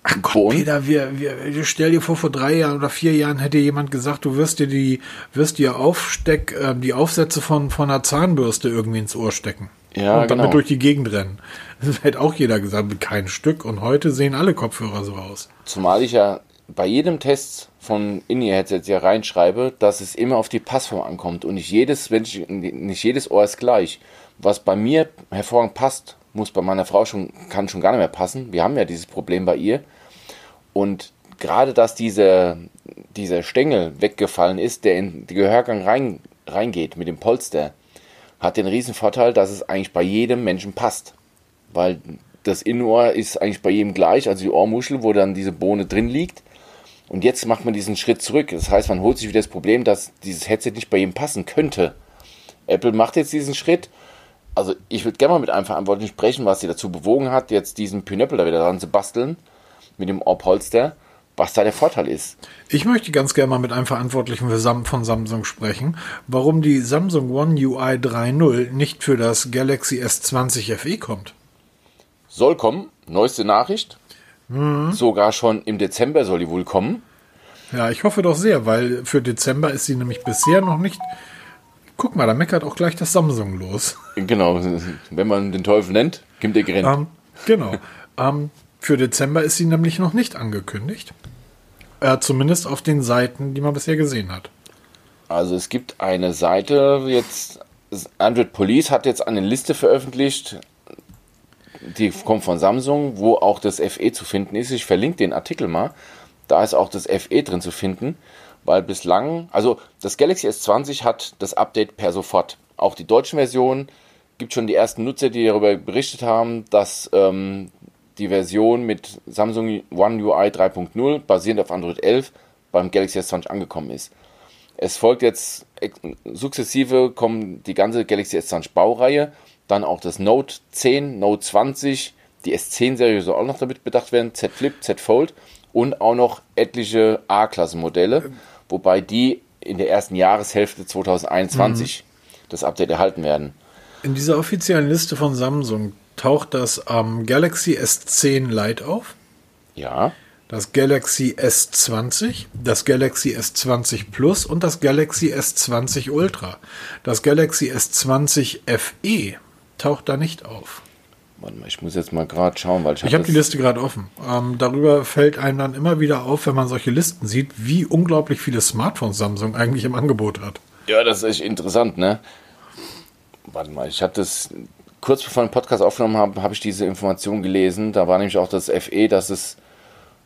Ach Gott, Bohnen. Peter, wir, wir, stell dir vor, vor drei Jahren oder vier Jahren hätte jemand gesagt, du wirst dir die, wirst dir Aufsteck, äh, die Aufsätze von, von einer Zahnbürste irgendwie ins Ohr stecken. Ja, und damit genau. durch die Gegend rennen. Das hätte auch jeder gesagt, kein Stück. Und heute sehen alle Kopfhörer so aus. Zumal ich ja bei jedem Test von In-Ear-Headsets ja reinschreibe, dass es immer auf die Passform ankommt und nicht jedes, ich, nicht jedes Ohr ist gleich. Was bei mir hervorragend passt, muss bei meiner Frau schon, kann schon gar nicht mehr passen. Wir haben ja dieses Problem bei ihr. Und gerade, dass diese, dieser Stängel weggefallen ist, der in den Gehörgang rein, reingeht mit dem Polster, hat den riesen Vorteil, dass es eigentlich bei jedem Menschen passt. Weil das Innenohr ist eigentlich bei jedem gleich, also die Ohrmuschel, wo dann diese Bohne drin liegt, und jetzt macht man diesen Schritt zurück. Das heißt, man holt sich wieder das Problem, dass dieses Headset nicht bei ihm passen könnte. Apple macht jetzt diesen Schritt. Also ich würde gerne mal mit einem Verantwortlichen sprechen, was sie dazu bewogen hat, jetzt diesen Pinöppel da wieder dran zu basteln mit dem Ohrpolster, was da der Vorteil ist. Ich möchte ganz gerne mal mit einem Verantwortlichen von Samsung sprechen, warum die Samsung One UI 3.0 nicht für das Galaxy S20 FE kommt. Soll kommen, neueste Nachricht. Mhm. Sogar schon im Dezember soll die wohl kommen. Ja, ich hoffe doch sehr, weil für Dezember ist sie nämlich bisher noch nicht. Guck mal, da meckert auch gleich das Samsung los. (laughs) Genau, wenn man den Teufel nennt, gibt er Grenzen. Ähm, genau. ähm, für Dezember ist sie nämlich noch nicht angekündigt. Äh, zumindest auf den Seiten, die man bisher gesehen hat. Also es gibt eine Seite jetzt, Android Police hat jetzt eine Liste veröffentlicht, die kommt von Samsung, wo auch das FE zu finden ist. Ich verlinke den Artikel mal. Da ist auch das FE drin zu finden, weil bislang, also das Galaxy S20 hat das Update per sofort. Auch die deutschen Versionen gibt schon die ersten Nutzer, die darüber berichtet haben, dass ähm, die Version mit Samsung One UI 3.0 basierend auf Android 11 beim Galaxy S20 angekommen ist. Es folgt jetzt sukzessive kommen die ganze Galaxy S20 Baureihe dann auch das Note 10, Note 20, die S10-Serie soll auch noch damit bedacht werden, Z Flip, Z Fold und auch noch etliche A-Klasse-Modelle, wobei die in der ersten Jahreshälfte 2021 mhm. das Update erhalten werden. In dieser offiziellen Liste von Samsung taucht das ähm, Galaxy S10 Lite auf, Ja. das Galaxy S20, das Galaxy S20 Plus und das Galaxy S20 Ultra. Das Galaxy S20 FE taucht da nicht auf. Warte mal, ich muss jetzt mal gerade schauen, weil ich, Ich habe hab die Liste gerade offen. Ähm, darüber fällt einem dann immer wieder auf, wenn man solche Listen sieht, wie unglaublich viele Smartphones Samsung eigentlich im Angebot hat. Ja, das ist echt interessant, ne? Warte mal, ich habe das kurz bevor wir den Podcast aufgenommen haben, habe ich diese Information gelesen. Da war nämlich auch das FE, dass es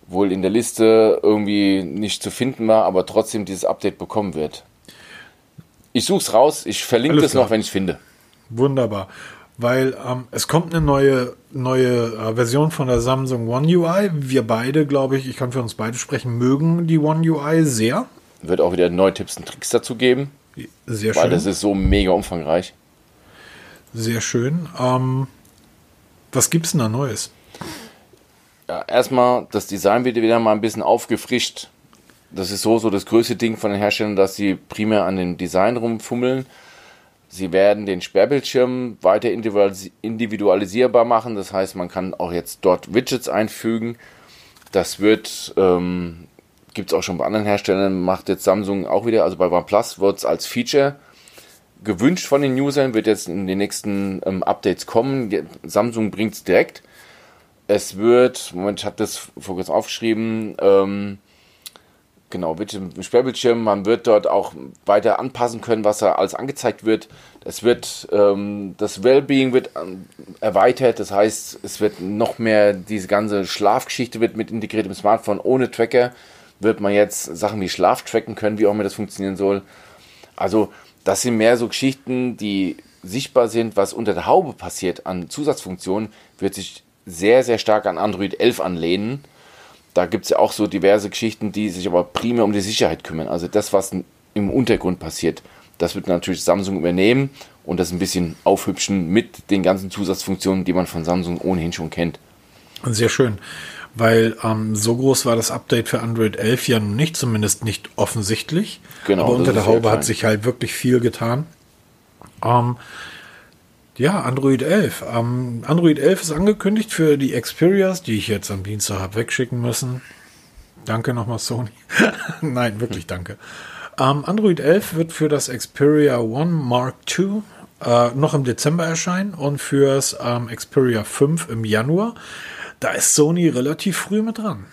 wohl in der Liste irgendwie nicht zu finden war, aber trotzdem dieses Update bekommen wird. Ich suche es raus, ich verlinke klar. noch, wenn ich es finde. Wunderbar. Weil ähm, es kommt eine neue, neue äh, Version von der Samsung One UI. Wir beide, glaube ich, ich kann für uns beide sprechen, mögen die One UI sehr. Wird auch wieder neue Tipps und Tricks dazu geben, Sehr weil schön. das ist so mega umfangreich. Sehr schön. Ähm, was gibt's denn da Neues? Ja, erstmal, das Design wird wieder mal ein bisschen aufgefrischt. Das ist so, so das größte Ding von den Herstellern, dass sie primär an dem Design rumfummeln. Sie werden den Sperrbildschirm weiter individualis- individualisierbar machen. Das heißt, man kann auch jetzt dort Widgets einfügen. Das wird, ähm, gibt es auch schon bei anderen Herstellern, macht jetzt Samsung auch wieder. Also bei OnePlus wird es als Feature gewünscht von den Usern, wird jetzt in den nächsten ähm, Updates kommen. Samsung bringt es direkt. Es wird, Moment, ich habe das vor kurzem aufgeschrieben, ähm, genau, Sperrbildschirm, man wird dort auch weiter anpassen können, was da alles angezeigt wird. Es wird, ähm, das Wellbeing wird ähm, erweitert, das heißt, es wird noch mehr, diese ganze Schlafgeschichte wird mit integriert im Smartphone. Ohne Tracker wird man jetzt Sachen wie Schlaf tracken können, wie auch immer das funktionieren soll. Also, das sind mehr so Geschichten, die sichtbar sind, was unter der Haube passiert an Zusatzfunktionen, wird sich sehr, sehr stark an Android 11 anlehnen. Da gibt es ja auch so diverse Geschichten, die sich aber primär um die Sicherheit kümmern. Also das, was im Untergrund passiert, das wird natürlich Samsung übernehmen und das ein bisschen aufhübschen mit den ganzen Zusatzfunktionen, die man von Samsung ohnehin schon kennt. Sehr schön. Weil ähm, so groß war das Update für Android 11 ja nun nicht, zumindest nicht offensichtlich. Genau, Aber unter der Haube hat sich halt wirklich viel getan. Ähm, ja, Android 11. Ähm, Android 11 ist angekündigt für die Xperias, die ich jetzt am Dienstag habe wegschicken müssen. Danke nochmal, Sony. (laughs) Nein, wirklich danke. Ähm, Android 11 wird für das Xperia One Mark II äh, noch im Dezember erscheinen und fürs ähm, Xperia 5 im Januar. Da ist Sony relativ früh mit dran.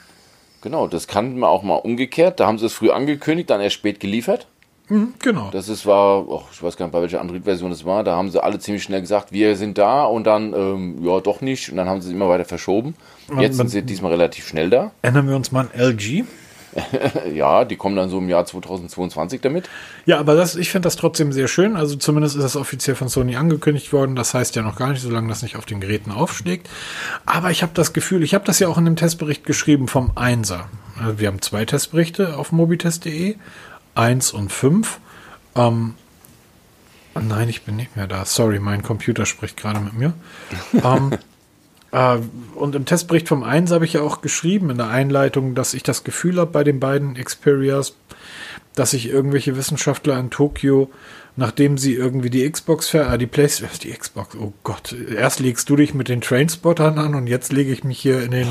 Genau, das kannten wir auch mal umgekehrt. Da haben sie es früh angekündigt, dann erst spät geliefert. Mhm, genau. Das ist, war, oh, ich weiß gar nicht, bei welcher Android-Version es war. Da haben sie alle ziemlich schnell gesagt, wir sind da und dann, ähm, ja, doch nicht. Und dann haben sie es immer weiter verschoben. Jetzt sind sie diesmal relativ schnell da. Erinnern wir uns mal an LG. (laughs) Ja, die kommen dann so im Jahr 2022 damit. Ja, aber das, ich finde das trotzdem sehr schön. Also zumindest ist das offiziell von Sony angekündigt worden. Das heißt ja noch gar nicht, solange das nicht auf den Geräten aufschlägt. Aber ich habe das Gefühl, ich habe das ja auch in dem Testbericht geschrieben vom Einser. Also wir haben zwei Testberichte auf mobitest.de. Eins und fünf. Ähm, oh nein, ich bin nicht mehr da. Sorry, mein Computer spricht gerade mit mir. (laughs) ähm, äh, und im Testbericht vom 1 habe ich ja auch geschrieben in der Einleitung, dass ich das Gefühl habe bei den beiden Xperias, dass sich irgendwelche Wissenschaftler in Tokio, nachdem sie irgendwie die Xbox, äh, die Playstation, die Xbox, oh Gott, erst legst du dich mit den Trainspottern an und jetzt lege ich mich hier in den,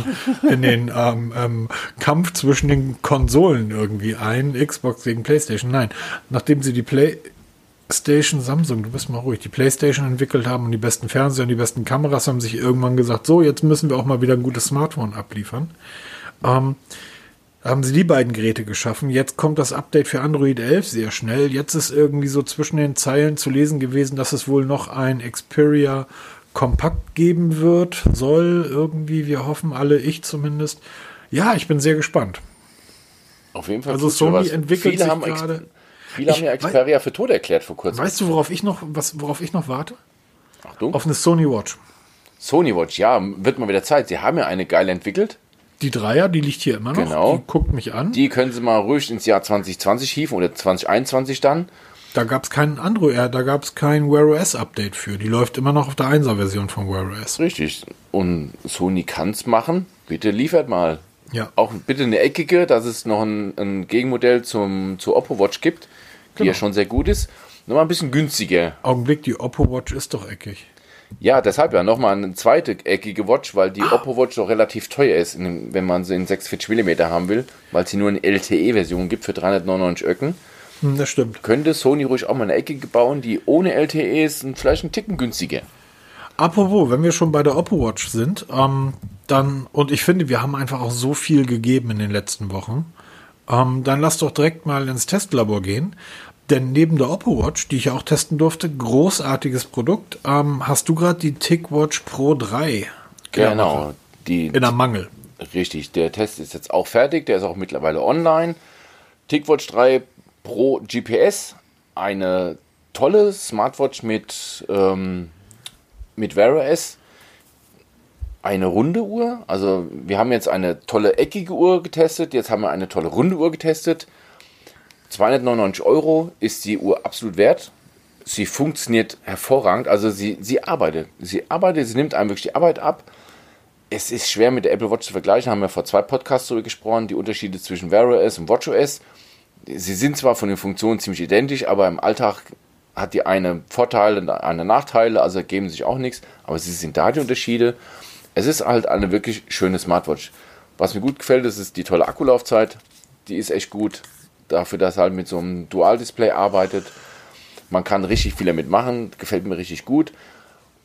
in den (laughs) ähm, ähm, Kampf zwischen den Konsolen irgendwie ein, Xbox gegen Playstation. Nein, nachdem sie die PlayStation, Samsung, du bist mal ruhig, die PlayStation entwickelt haben und die besten Fernseher und die besten Kameras haben sich irgendwann gesagt, so, jetzt müssen wir auch mal wieder ein gutes Smartphone abliefern. Ähm, haben sie die beiden Geräte geschaffen. Jetzt kommt das Update für Android 11 sehr schnell. Jetzt ist irgendwie so zwischen den Zeilen zu lesen gewesen, dass es wohl noch ein Xperia Kompakt geben wird, soll irgendwie, wir hoffen alle, ich zumindest. Ja, ich bin sehr gespannt. Auf jeden Fall. Also Sony entwickelt viele sich gerade- Viele Ich haben ja Xperia für tot erklärt vor kurzem. Weißt du, worauf ich noch, was, worauf ich noch warte? Achtung. Auf eine Sony Watch. Sony Watch, ja, wird mal wieder Zeit. Sie haben ja eine geile entwickelt. Die Dreier, die liegt hier immer noch. Genau. Die guckt mich an. Die können sie mal ruhig ins Jahr 2020 hieven oder 2021 dann. da gab es keinen Android, da gab es kein Wear OS Update für. Die läuft immer noch auf der 1er Version von Wear OS. Richtig. Und Sony kann es machen. Bitte liefert mal. Ja. Auch bitte eine eckige, dass es noch ein, ein Gegenmodell zum, zur Oppo Watch gibt, die Genau. ja schon sehr gut ist. Nochmal ein bisschen günstiger. Augenblick, die Oppo Watch ist doch eckig. Ja, deshalb ja nochmal eine zweite eckige Watch, weil die ah. Oppo Watch doch relativ teuer ist, wenn man sie in 46 mm haben will, weil sie nur eine LTE-Version gibt für 399 Öcken. Hm, das stimmt. Könnte Sony ruhig auch mal eine eckige bauen, die ohne LTE ist und vielleicht einen Ticken günstiger. Apropos, wenn wir schon bei der Oppo Watch sind, ähm, dann, und ich finde, wir haben einfach auch so viel gegeben in den letzten Wochen, ähm, dann lass doch direkt mal ins Testlabor gehen. Denn neben der Oppo Watch, die ich auch testen durfte, großartiges Produkt, ähm, hast du gerade die TicWatch Pro 3. Genau. Die, in der Mangel. Richtig, der Test ist jetzt auch fertig, der ist auch mittlerweile online. TicWatch 3 Pro GPS, eine tolle Smartwatch mit, ähm, mit Wear OS. Eine runde Uhr, also wir haben jetzt eine tolle eckige Uhr getestet, jetzt haben wir eine tolle runde Uhr getestet. 299 Euro ist die Uhr absolut wert. Sie funktioniert hervorragend. Also sie, sie arbeitet. Sie arbeitet, sie nimmt einem wirklich die Arbeit ab. Es ist schwer mit der Apple Watch zu vergleichen, haben wir vor zwei Podcasts darüber gesprochen, die Unterschiede zwischen Wear OS und Watch OS. Sie sind zwar von den Funktionen ziemlich identisch, aber im Alltag hat die eine Vorteile, eine Nachteile, also geben sich auch nichts, aber sie sind da die Unterschiede. Es ist halt eine wirklich schöne Smartwatch. Was mir gut gefällt, das ist die tolle Akkulaufzeit. Die ist echt gut dafür, dass er halt mit so einem Dual-Display arbeitet. Man kann richtig viel damit machen, gefällt mir richtig gut.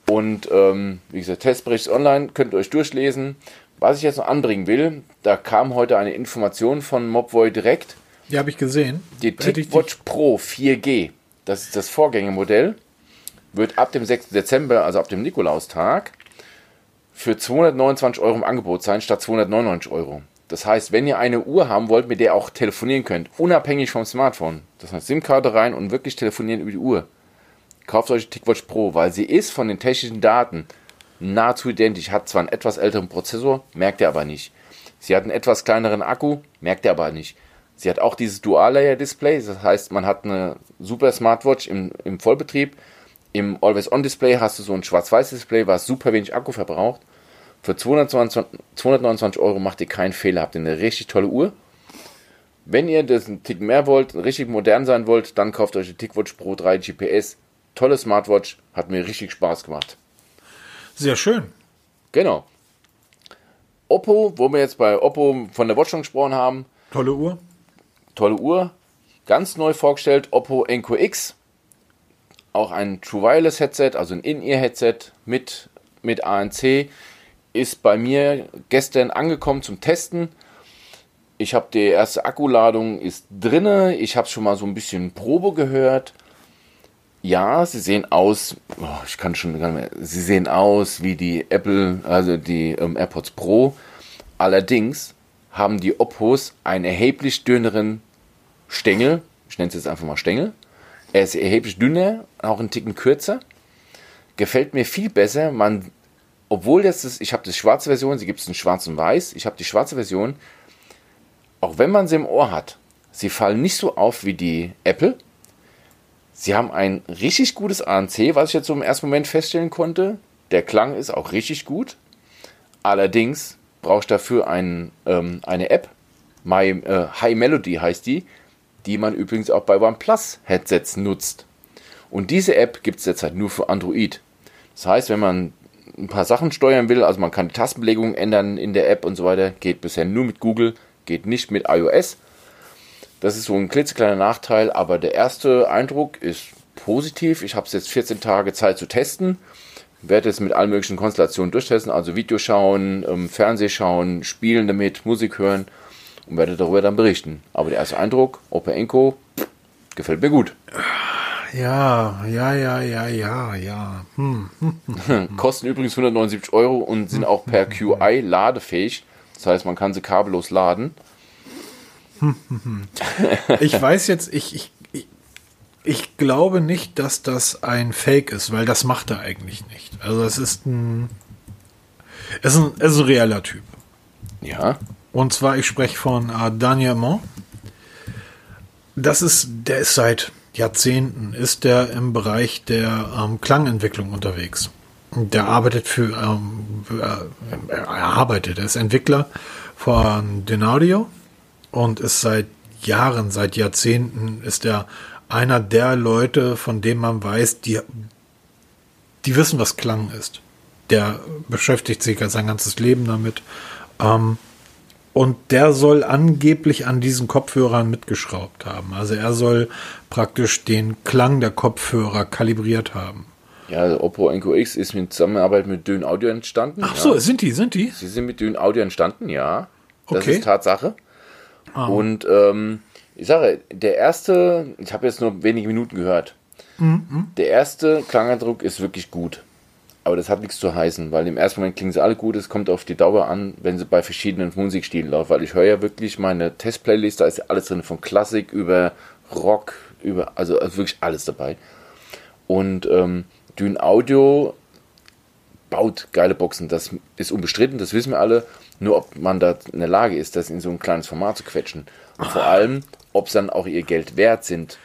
Und ähm, wie gesagt, Testbericht online, könnt ihr euch durchlesen. Was ich jetzt noch anbringen will, da kam heute eine Information von Mobvoi direkt. Die habe ich gesehen. Die TicWatch Pro 4G, das ist das Vorgängermodell, wird ab dem 6. Dezember, also ab dem Nikolaustag, für 229 Euro im Angebot sein, statt 299 Euro. Das heißt, wenn ihr eine Uhr haben wollt, mit der ihr auch telefonieren könnt, unabhängig vom Smartphone, das heißt SIM-Karte rein und wirklich telefonieren über die Uhr, kauft euch die TicWatch Pro, weil sie ist von den technischen Daten nahezu identisch, hat zwar einen etwas älteren Prozessor, merkt ihr aber nicht. Sie hat einen etwas kleineren Akku, merkt ihr aber nicht. Sie hat auch dieses Dual-Layer-Display, das heißt, man hat eine super Smartwatch im, im Vollbetrieb. Im Always-On-Display hast du so ein Schwarz-Weiß-Display, was super wenig Akku verbraucht. Für 229, 229 Euro macht ihr keinen Fehler, habt ihr eine richtig tolle Uhr. Wenn ihr das einen Tick mehr wollt, richtig modern sein wollt, dann kauft euch die TicWatch Pro 3 GPS. Tolle Smartwatch, hat mir richtig Spaß gemacht. Sehr schön. Genau. Oppo, wo wir jetzt bei Oppo von der Watch schon gesprochen haben. Tolle Uhr. Tolle Uhr. Ganz neu vorgestellt, Oppo Enco X. Auch ein True Wireless Headset, also ein In-Ear-Headset mit, mit ANC ist bei mir gestern angekommen zum Testen. Ich habe die erste Akkuladung ist drinne. Ich habe schon mal so ein bisschen Probe gehört. Ja, sie sehen aus. Oh, ich kann schon gar nicht mehr. Sie sehen aus wie die Apple, also die ähm, AirPods Pro. Allerdings haben die Oppos einen erheblich dünneren Stängel. Ich nenne es jetzt einfach mal Stängel. Er ist erheblich dünner, auch einen Ticken kürzer. Gefällt mir viel besser. Man obwohl das ist, ich habe die schwarze Version, sie gibt es in schwarz und weiß, ich habe die schwarze Version, auch wenn man sie im Ohr hat, sie fallen nicht so auf wie die Apple. Sie haben ein richtig gutes ANC, was ich jetzt so im ersten Moment feststellen konnte. Der Klang ist auch richtig gut. Allerdings brauche ich dafür ein, ähm, eine App. My, äh, High Melody heißt die, die man übrigens auch bei OnePlus Headsets nutzt. Und diese App gibt es derzeit nur für Android. Das heißt, wenn man ein paar Sachen steuern will, also man kann die Tastenbelegung ändern in der App und so weiter, geht bisher nur mit Google, geht nicht mit iOS. Das ist so ein klitzekleiner Nachteil, aber der erste Eindruck ist positiv. Ich habe es jetzt 14 Tage Zeit zu testen. Werde es mit allen möglichen Konstellationen durchtesten, also Video schauen, ähm, Fernseh schauen, spielen damit, Musik hören und werde darüber dann berichten. Aber der erste Eindruck, Opera Enco, gefällt mir gut. Ja, ja, ja, ja, ja, ja. Hm. (laughs) Kosten übrigens 179 Euro und sind auch per (laughs) QI ladefähig. Das heißt, man kann sie kabellos laden. (laughs) ich weiß jetzt, ich, ich, ich, glaube nicht, dass das ein Fake ist, weil das macht er eigentlich nicht. Also es ist ein, es ist ein, es ist ein reeller Typ. Ja. Und zwar, ich spreche von uh, Daniel Mont. Das ist, der ist seit Jahrzehnten ist der im Bereich der ähm, Klangentwicklung unterwegs. Der arbeitet für, ähm, äh, er arbeitet, er ist Entwickler von Denaudio und ist seit Jahren, seit Jahrzehnten ist er einer der Leute, von denen man weiß, die, die wissen, was Klang ist. Der beschäftigt sich sein ganzes Leben damit. Ähm, und der soll angeblich an diesen Kopfhörern mitgeschraubt haben. Also er soll praktisch den Klang der Kopfhörer kalibriert haben. Ja, also Oppo Enco X ist in Zusammenarbeit mit Dön Audio entstanden. Ach ja. so, sind die, sind die? Sie sind mit Dön Audio entstanden, ja. Das Okay. ist Tatsache. Ah. Und ähm, ich sage, der erste, ich habe jetzt nur wenige Minuten gehört. Mhm, Der erste Klangeindruck ist wirklich gut. Aber das hat nichts zu heißen, weil im ersten Moment klingen sie alle gut. Es kommt auf die Dauer an, wenn sie bei verschiedenen Musikstilen laufen. Weil ich höre ja wirklich meine Testplaylist, da ist ja alles drin, von Klassik über Rock, über, also, also wirklich alles dabei. Und ähm, Dyn Audio baut geile Boxen. Das ist unbestritten, das wissen wir alle. Nur ob man da in der Lage ist, das in so ein kleines Format zu quetschen. Und vor allem, ob es dann auch ihr Geld wert sind.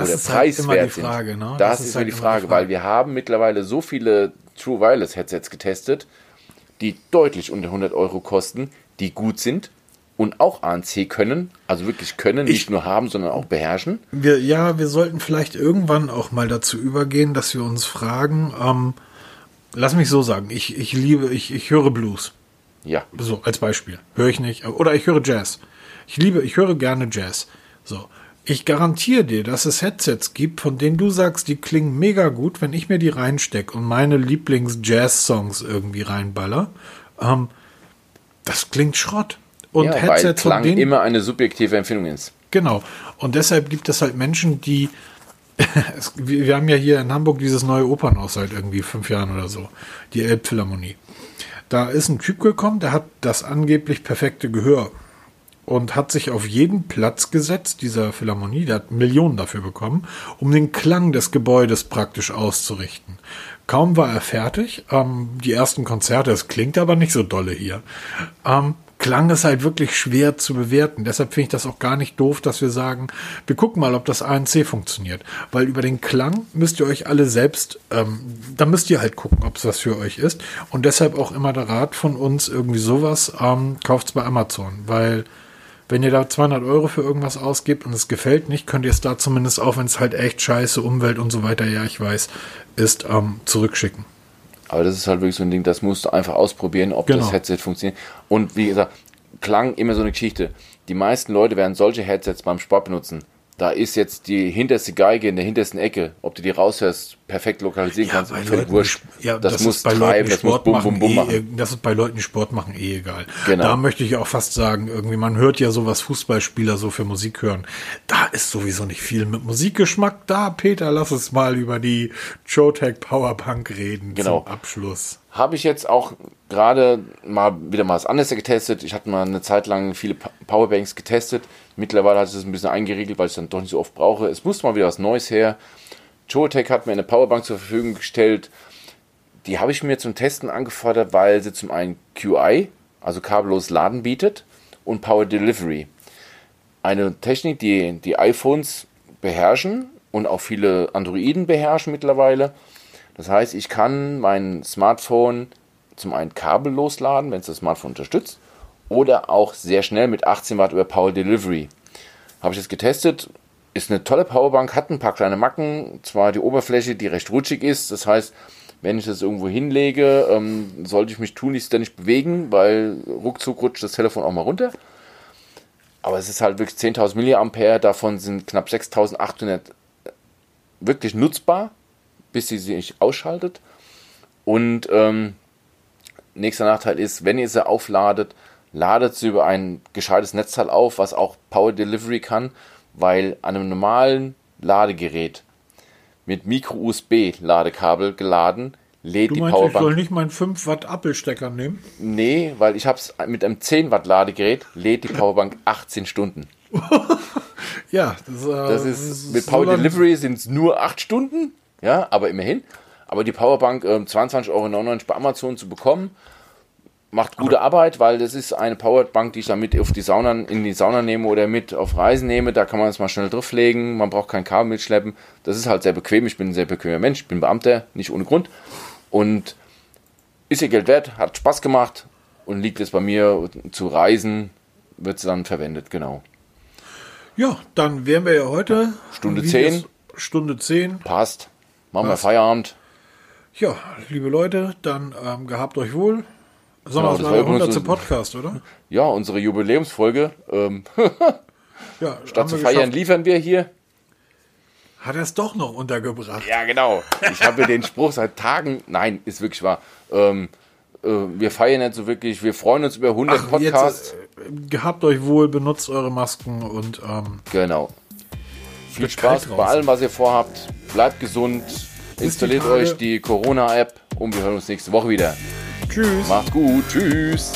Das oder ist halt immer preiswert die Frage, ne? Das, ist, halt immer die immer Frage, weil wir haben mittlerweile so viele True Wireless Headsets getestet, die deutlich unter 100 Euro kosten, die gut sind und auch ANC können, also wirklich können, nicht nur haben, sondern auch beherrschen. Wir, ja, wir sollten vielleicht irgendwann auch mal dazu übergehen, dass wir uns fragen, ähm, lass mich so sagen, ich, ich liebe, ich, ich höre Blues. Ja, So, als Beispiel. Höre ich nicht. Oder ich höre Jazz. Ich liebe, ich höre gerne Jazz. So. Ich garantiere dir, dass es Headsets gibt, von denen du sagst, die klingen mega gut, wenn ich mir die reinstecke und meine Lieblings-Jazz-Songs irgendwie reinballer. Ähm, das klingt Schrott. Und ja weil Headsets von Klang denen. immer eine subjektive Empfindung ist. Genau. Und deshalb gibt es halt Menschen, die. (laughs) es, wir, wir haben ja hier in Hamburg dieses neue Opernhaus seit irgendwie fünf Jahren oder so. Die Elbphilharmonie. Da ist ein Typ gekommen, der hat das angeblich perfekte Gehör und hat sich auf jeden Platz gesetzt, dieser Philharmonie, der hat Millionen dafür bekommen, um den Klang des Gebäudes praktisch auszurichten. Kaum war er fertig, ähm, die ersten Konzerte, es klingt aber nicht so dolle hier, ähm, Klang ist halt wirklich schwer zu bewerten. Deshalb finde ich das auch gar nicht doof, dass wir sagen, wir gucken mal, ob das ANC funktioniert. Weil über den Klang müsst ihr euch alle selbst, ähm, da müsst ihr halt gucken, ob es was für euch ist. Und deshalb auch immer der Rat von uns, irgendwie sowas, ähm, kauft's bei Amazon. Weil wenn ihr da 200 Euro für irgendwas ausgebt und es gefällt nicht, könnt ihr es da zumindest, auch wenn es halt echt scheiße, Umwelt und so weiter, ja, ich weiß, ist, ähm, zurückschicken. Aber das ist halt wirklich so ein Ding, das musst du einfach ausprobieren, ob Genau. das Headset funktioniert. Und wie gesagt, Klang immer so eine Geschichte. Die meisten Leute werden solche Headsets beim Sport benutzen. Da ist jetzt die hinterste Geige in der hintersten Ecke. Ob du die raushörst, perfekt lokalisieren kannst, bei völlig Leuten, wurscht. ja, das, das, muss bei treiben, Leuten, das muss Sport bum, machen, bum, bum eh, machen. das ist bei Leuten, Sport machen, eh egal. Genau. Da möchte ich auch fast sagen, irgendwie, man hört ja so, was Fußballspieler so für Musik hören. Da ist sowieso nicht viel mit Musikgeschmack da. Peter, lass uns mal über die Showtech Powerpunk reden Genau. zum Abschluss. Habe ich jetzt auch gerade mal wieder mal was anderes getestet. Ich hatte mal eine Zeit lang viele Powerbanks getestet. Mittlerweile hat es ein bisschen eingeriegelt, weil ich es dann doch nicht so oft brauche. Es musste mal wieder was Neues her. Joetech hat mir eine Powerbank zur Verfügung gestellt. Die habe ich mir zum Testen angefordert, weil sie zum einen QI, also kabellos Laden bietet, und Power Delivery. Eine Technik, die die iPhones beherrschen und auch viele Androiden beherrschen mittlerweile. Das heißt, ich kann mein Smartphone zum einen kabellos laden, wenn es das Smartphone unterstützt, oder auch sehr schnell mit 18 Watt über Power Delivery. Habe ich jetzt getestet, ist eine tolle Powerbank, hat ein paar kleine Macken, zwar die Oberfläche, die recht rutschig ist, das heißt, wenn ich das irgendwo hinlege, ähm, sollte ich mich tunlichst nicht bewegen, weil ruckzuck rutscht das Telefon auch mal runter. Aber es ist halt wirklich 10.000 Milliampere, davon sind knapp 6.800 wirklich nutzbar, bis sie sich ausschaltet. Und ähm, nächster Nachteil ist, wenn ihr sie aufladet, ladet sie über ein gescheites Netzteil auf, was auch Power Delivery kann, weil an einem normalen Ladegerät mit Micro-USB-Ladekabel geladen lädt Du die meinst, ich soll Powerbank. nicht meinen 5 Watt Appelstecker nehmen? Nee, weil ich habe es mit einem 10 Watt Ladegerät lädt die Powerbank (laughs) 18 Stunden. (laughs) Ja, das, äh, Das ist, mit Power so Delivery sind es nur 8 Stunden, ja, aber immerhin. Aber die Powerbank ähm, 22,99 Euro bei Amazon zu bekommen, macht gute Arbeit, weil das ist eine Powerbank, die ich dann mit auf die Sauna, in die Sauna nehme oder mit auf Reisen nehme. Da kann man es mal schnell drauflegen, man braucht kein Kabel mitschleppen. Das ist halt sehr bequem. Ich bin ein sehr bequemer Mensch, ich bin Beamter, nicht ohne Grund. Und ist ihr Geld wert, hat Spaß gemacht und liegt jetzt bei mir zu Reisen, wird es dann verwendet, genau. Ja, dann wären wir ja heute. Stunde wie 10. es- Stunde 10. Passt. Machen wir Passt. Feierabend. Ja, liebe Leute, dann ähm, gehabt euch wohl. Sag Genau, war der übrigens 100. so- Podcast, oder? (laughs) Ja, unsere Jubiläumsfolge. Ähm, (laughs) Ja, statt zu wir feiern geschafft. liefern wir hier. Hat er es doch noch untergebracht. Ja, genau. Ich habe den Spruch seit Tagen. Nein, ist wirklich wahr. Ähm, äh, wir feiern nicht so wirklich. Wir freuen uns über 100 Ach, Podcasts. Jetzt, äh, gehabt euch wohl, benutzt eure Masken und ähm, Genau. Viel Spaß bei allem, was ihr vorhabt. Bleibt gesund. Installiert Tage. euch die Corona-App und wir hören uns nächste Woche wieder. tschüss. Macht's gut. Tschüss.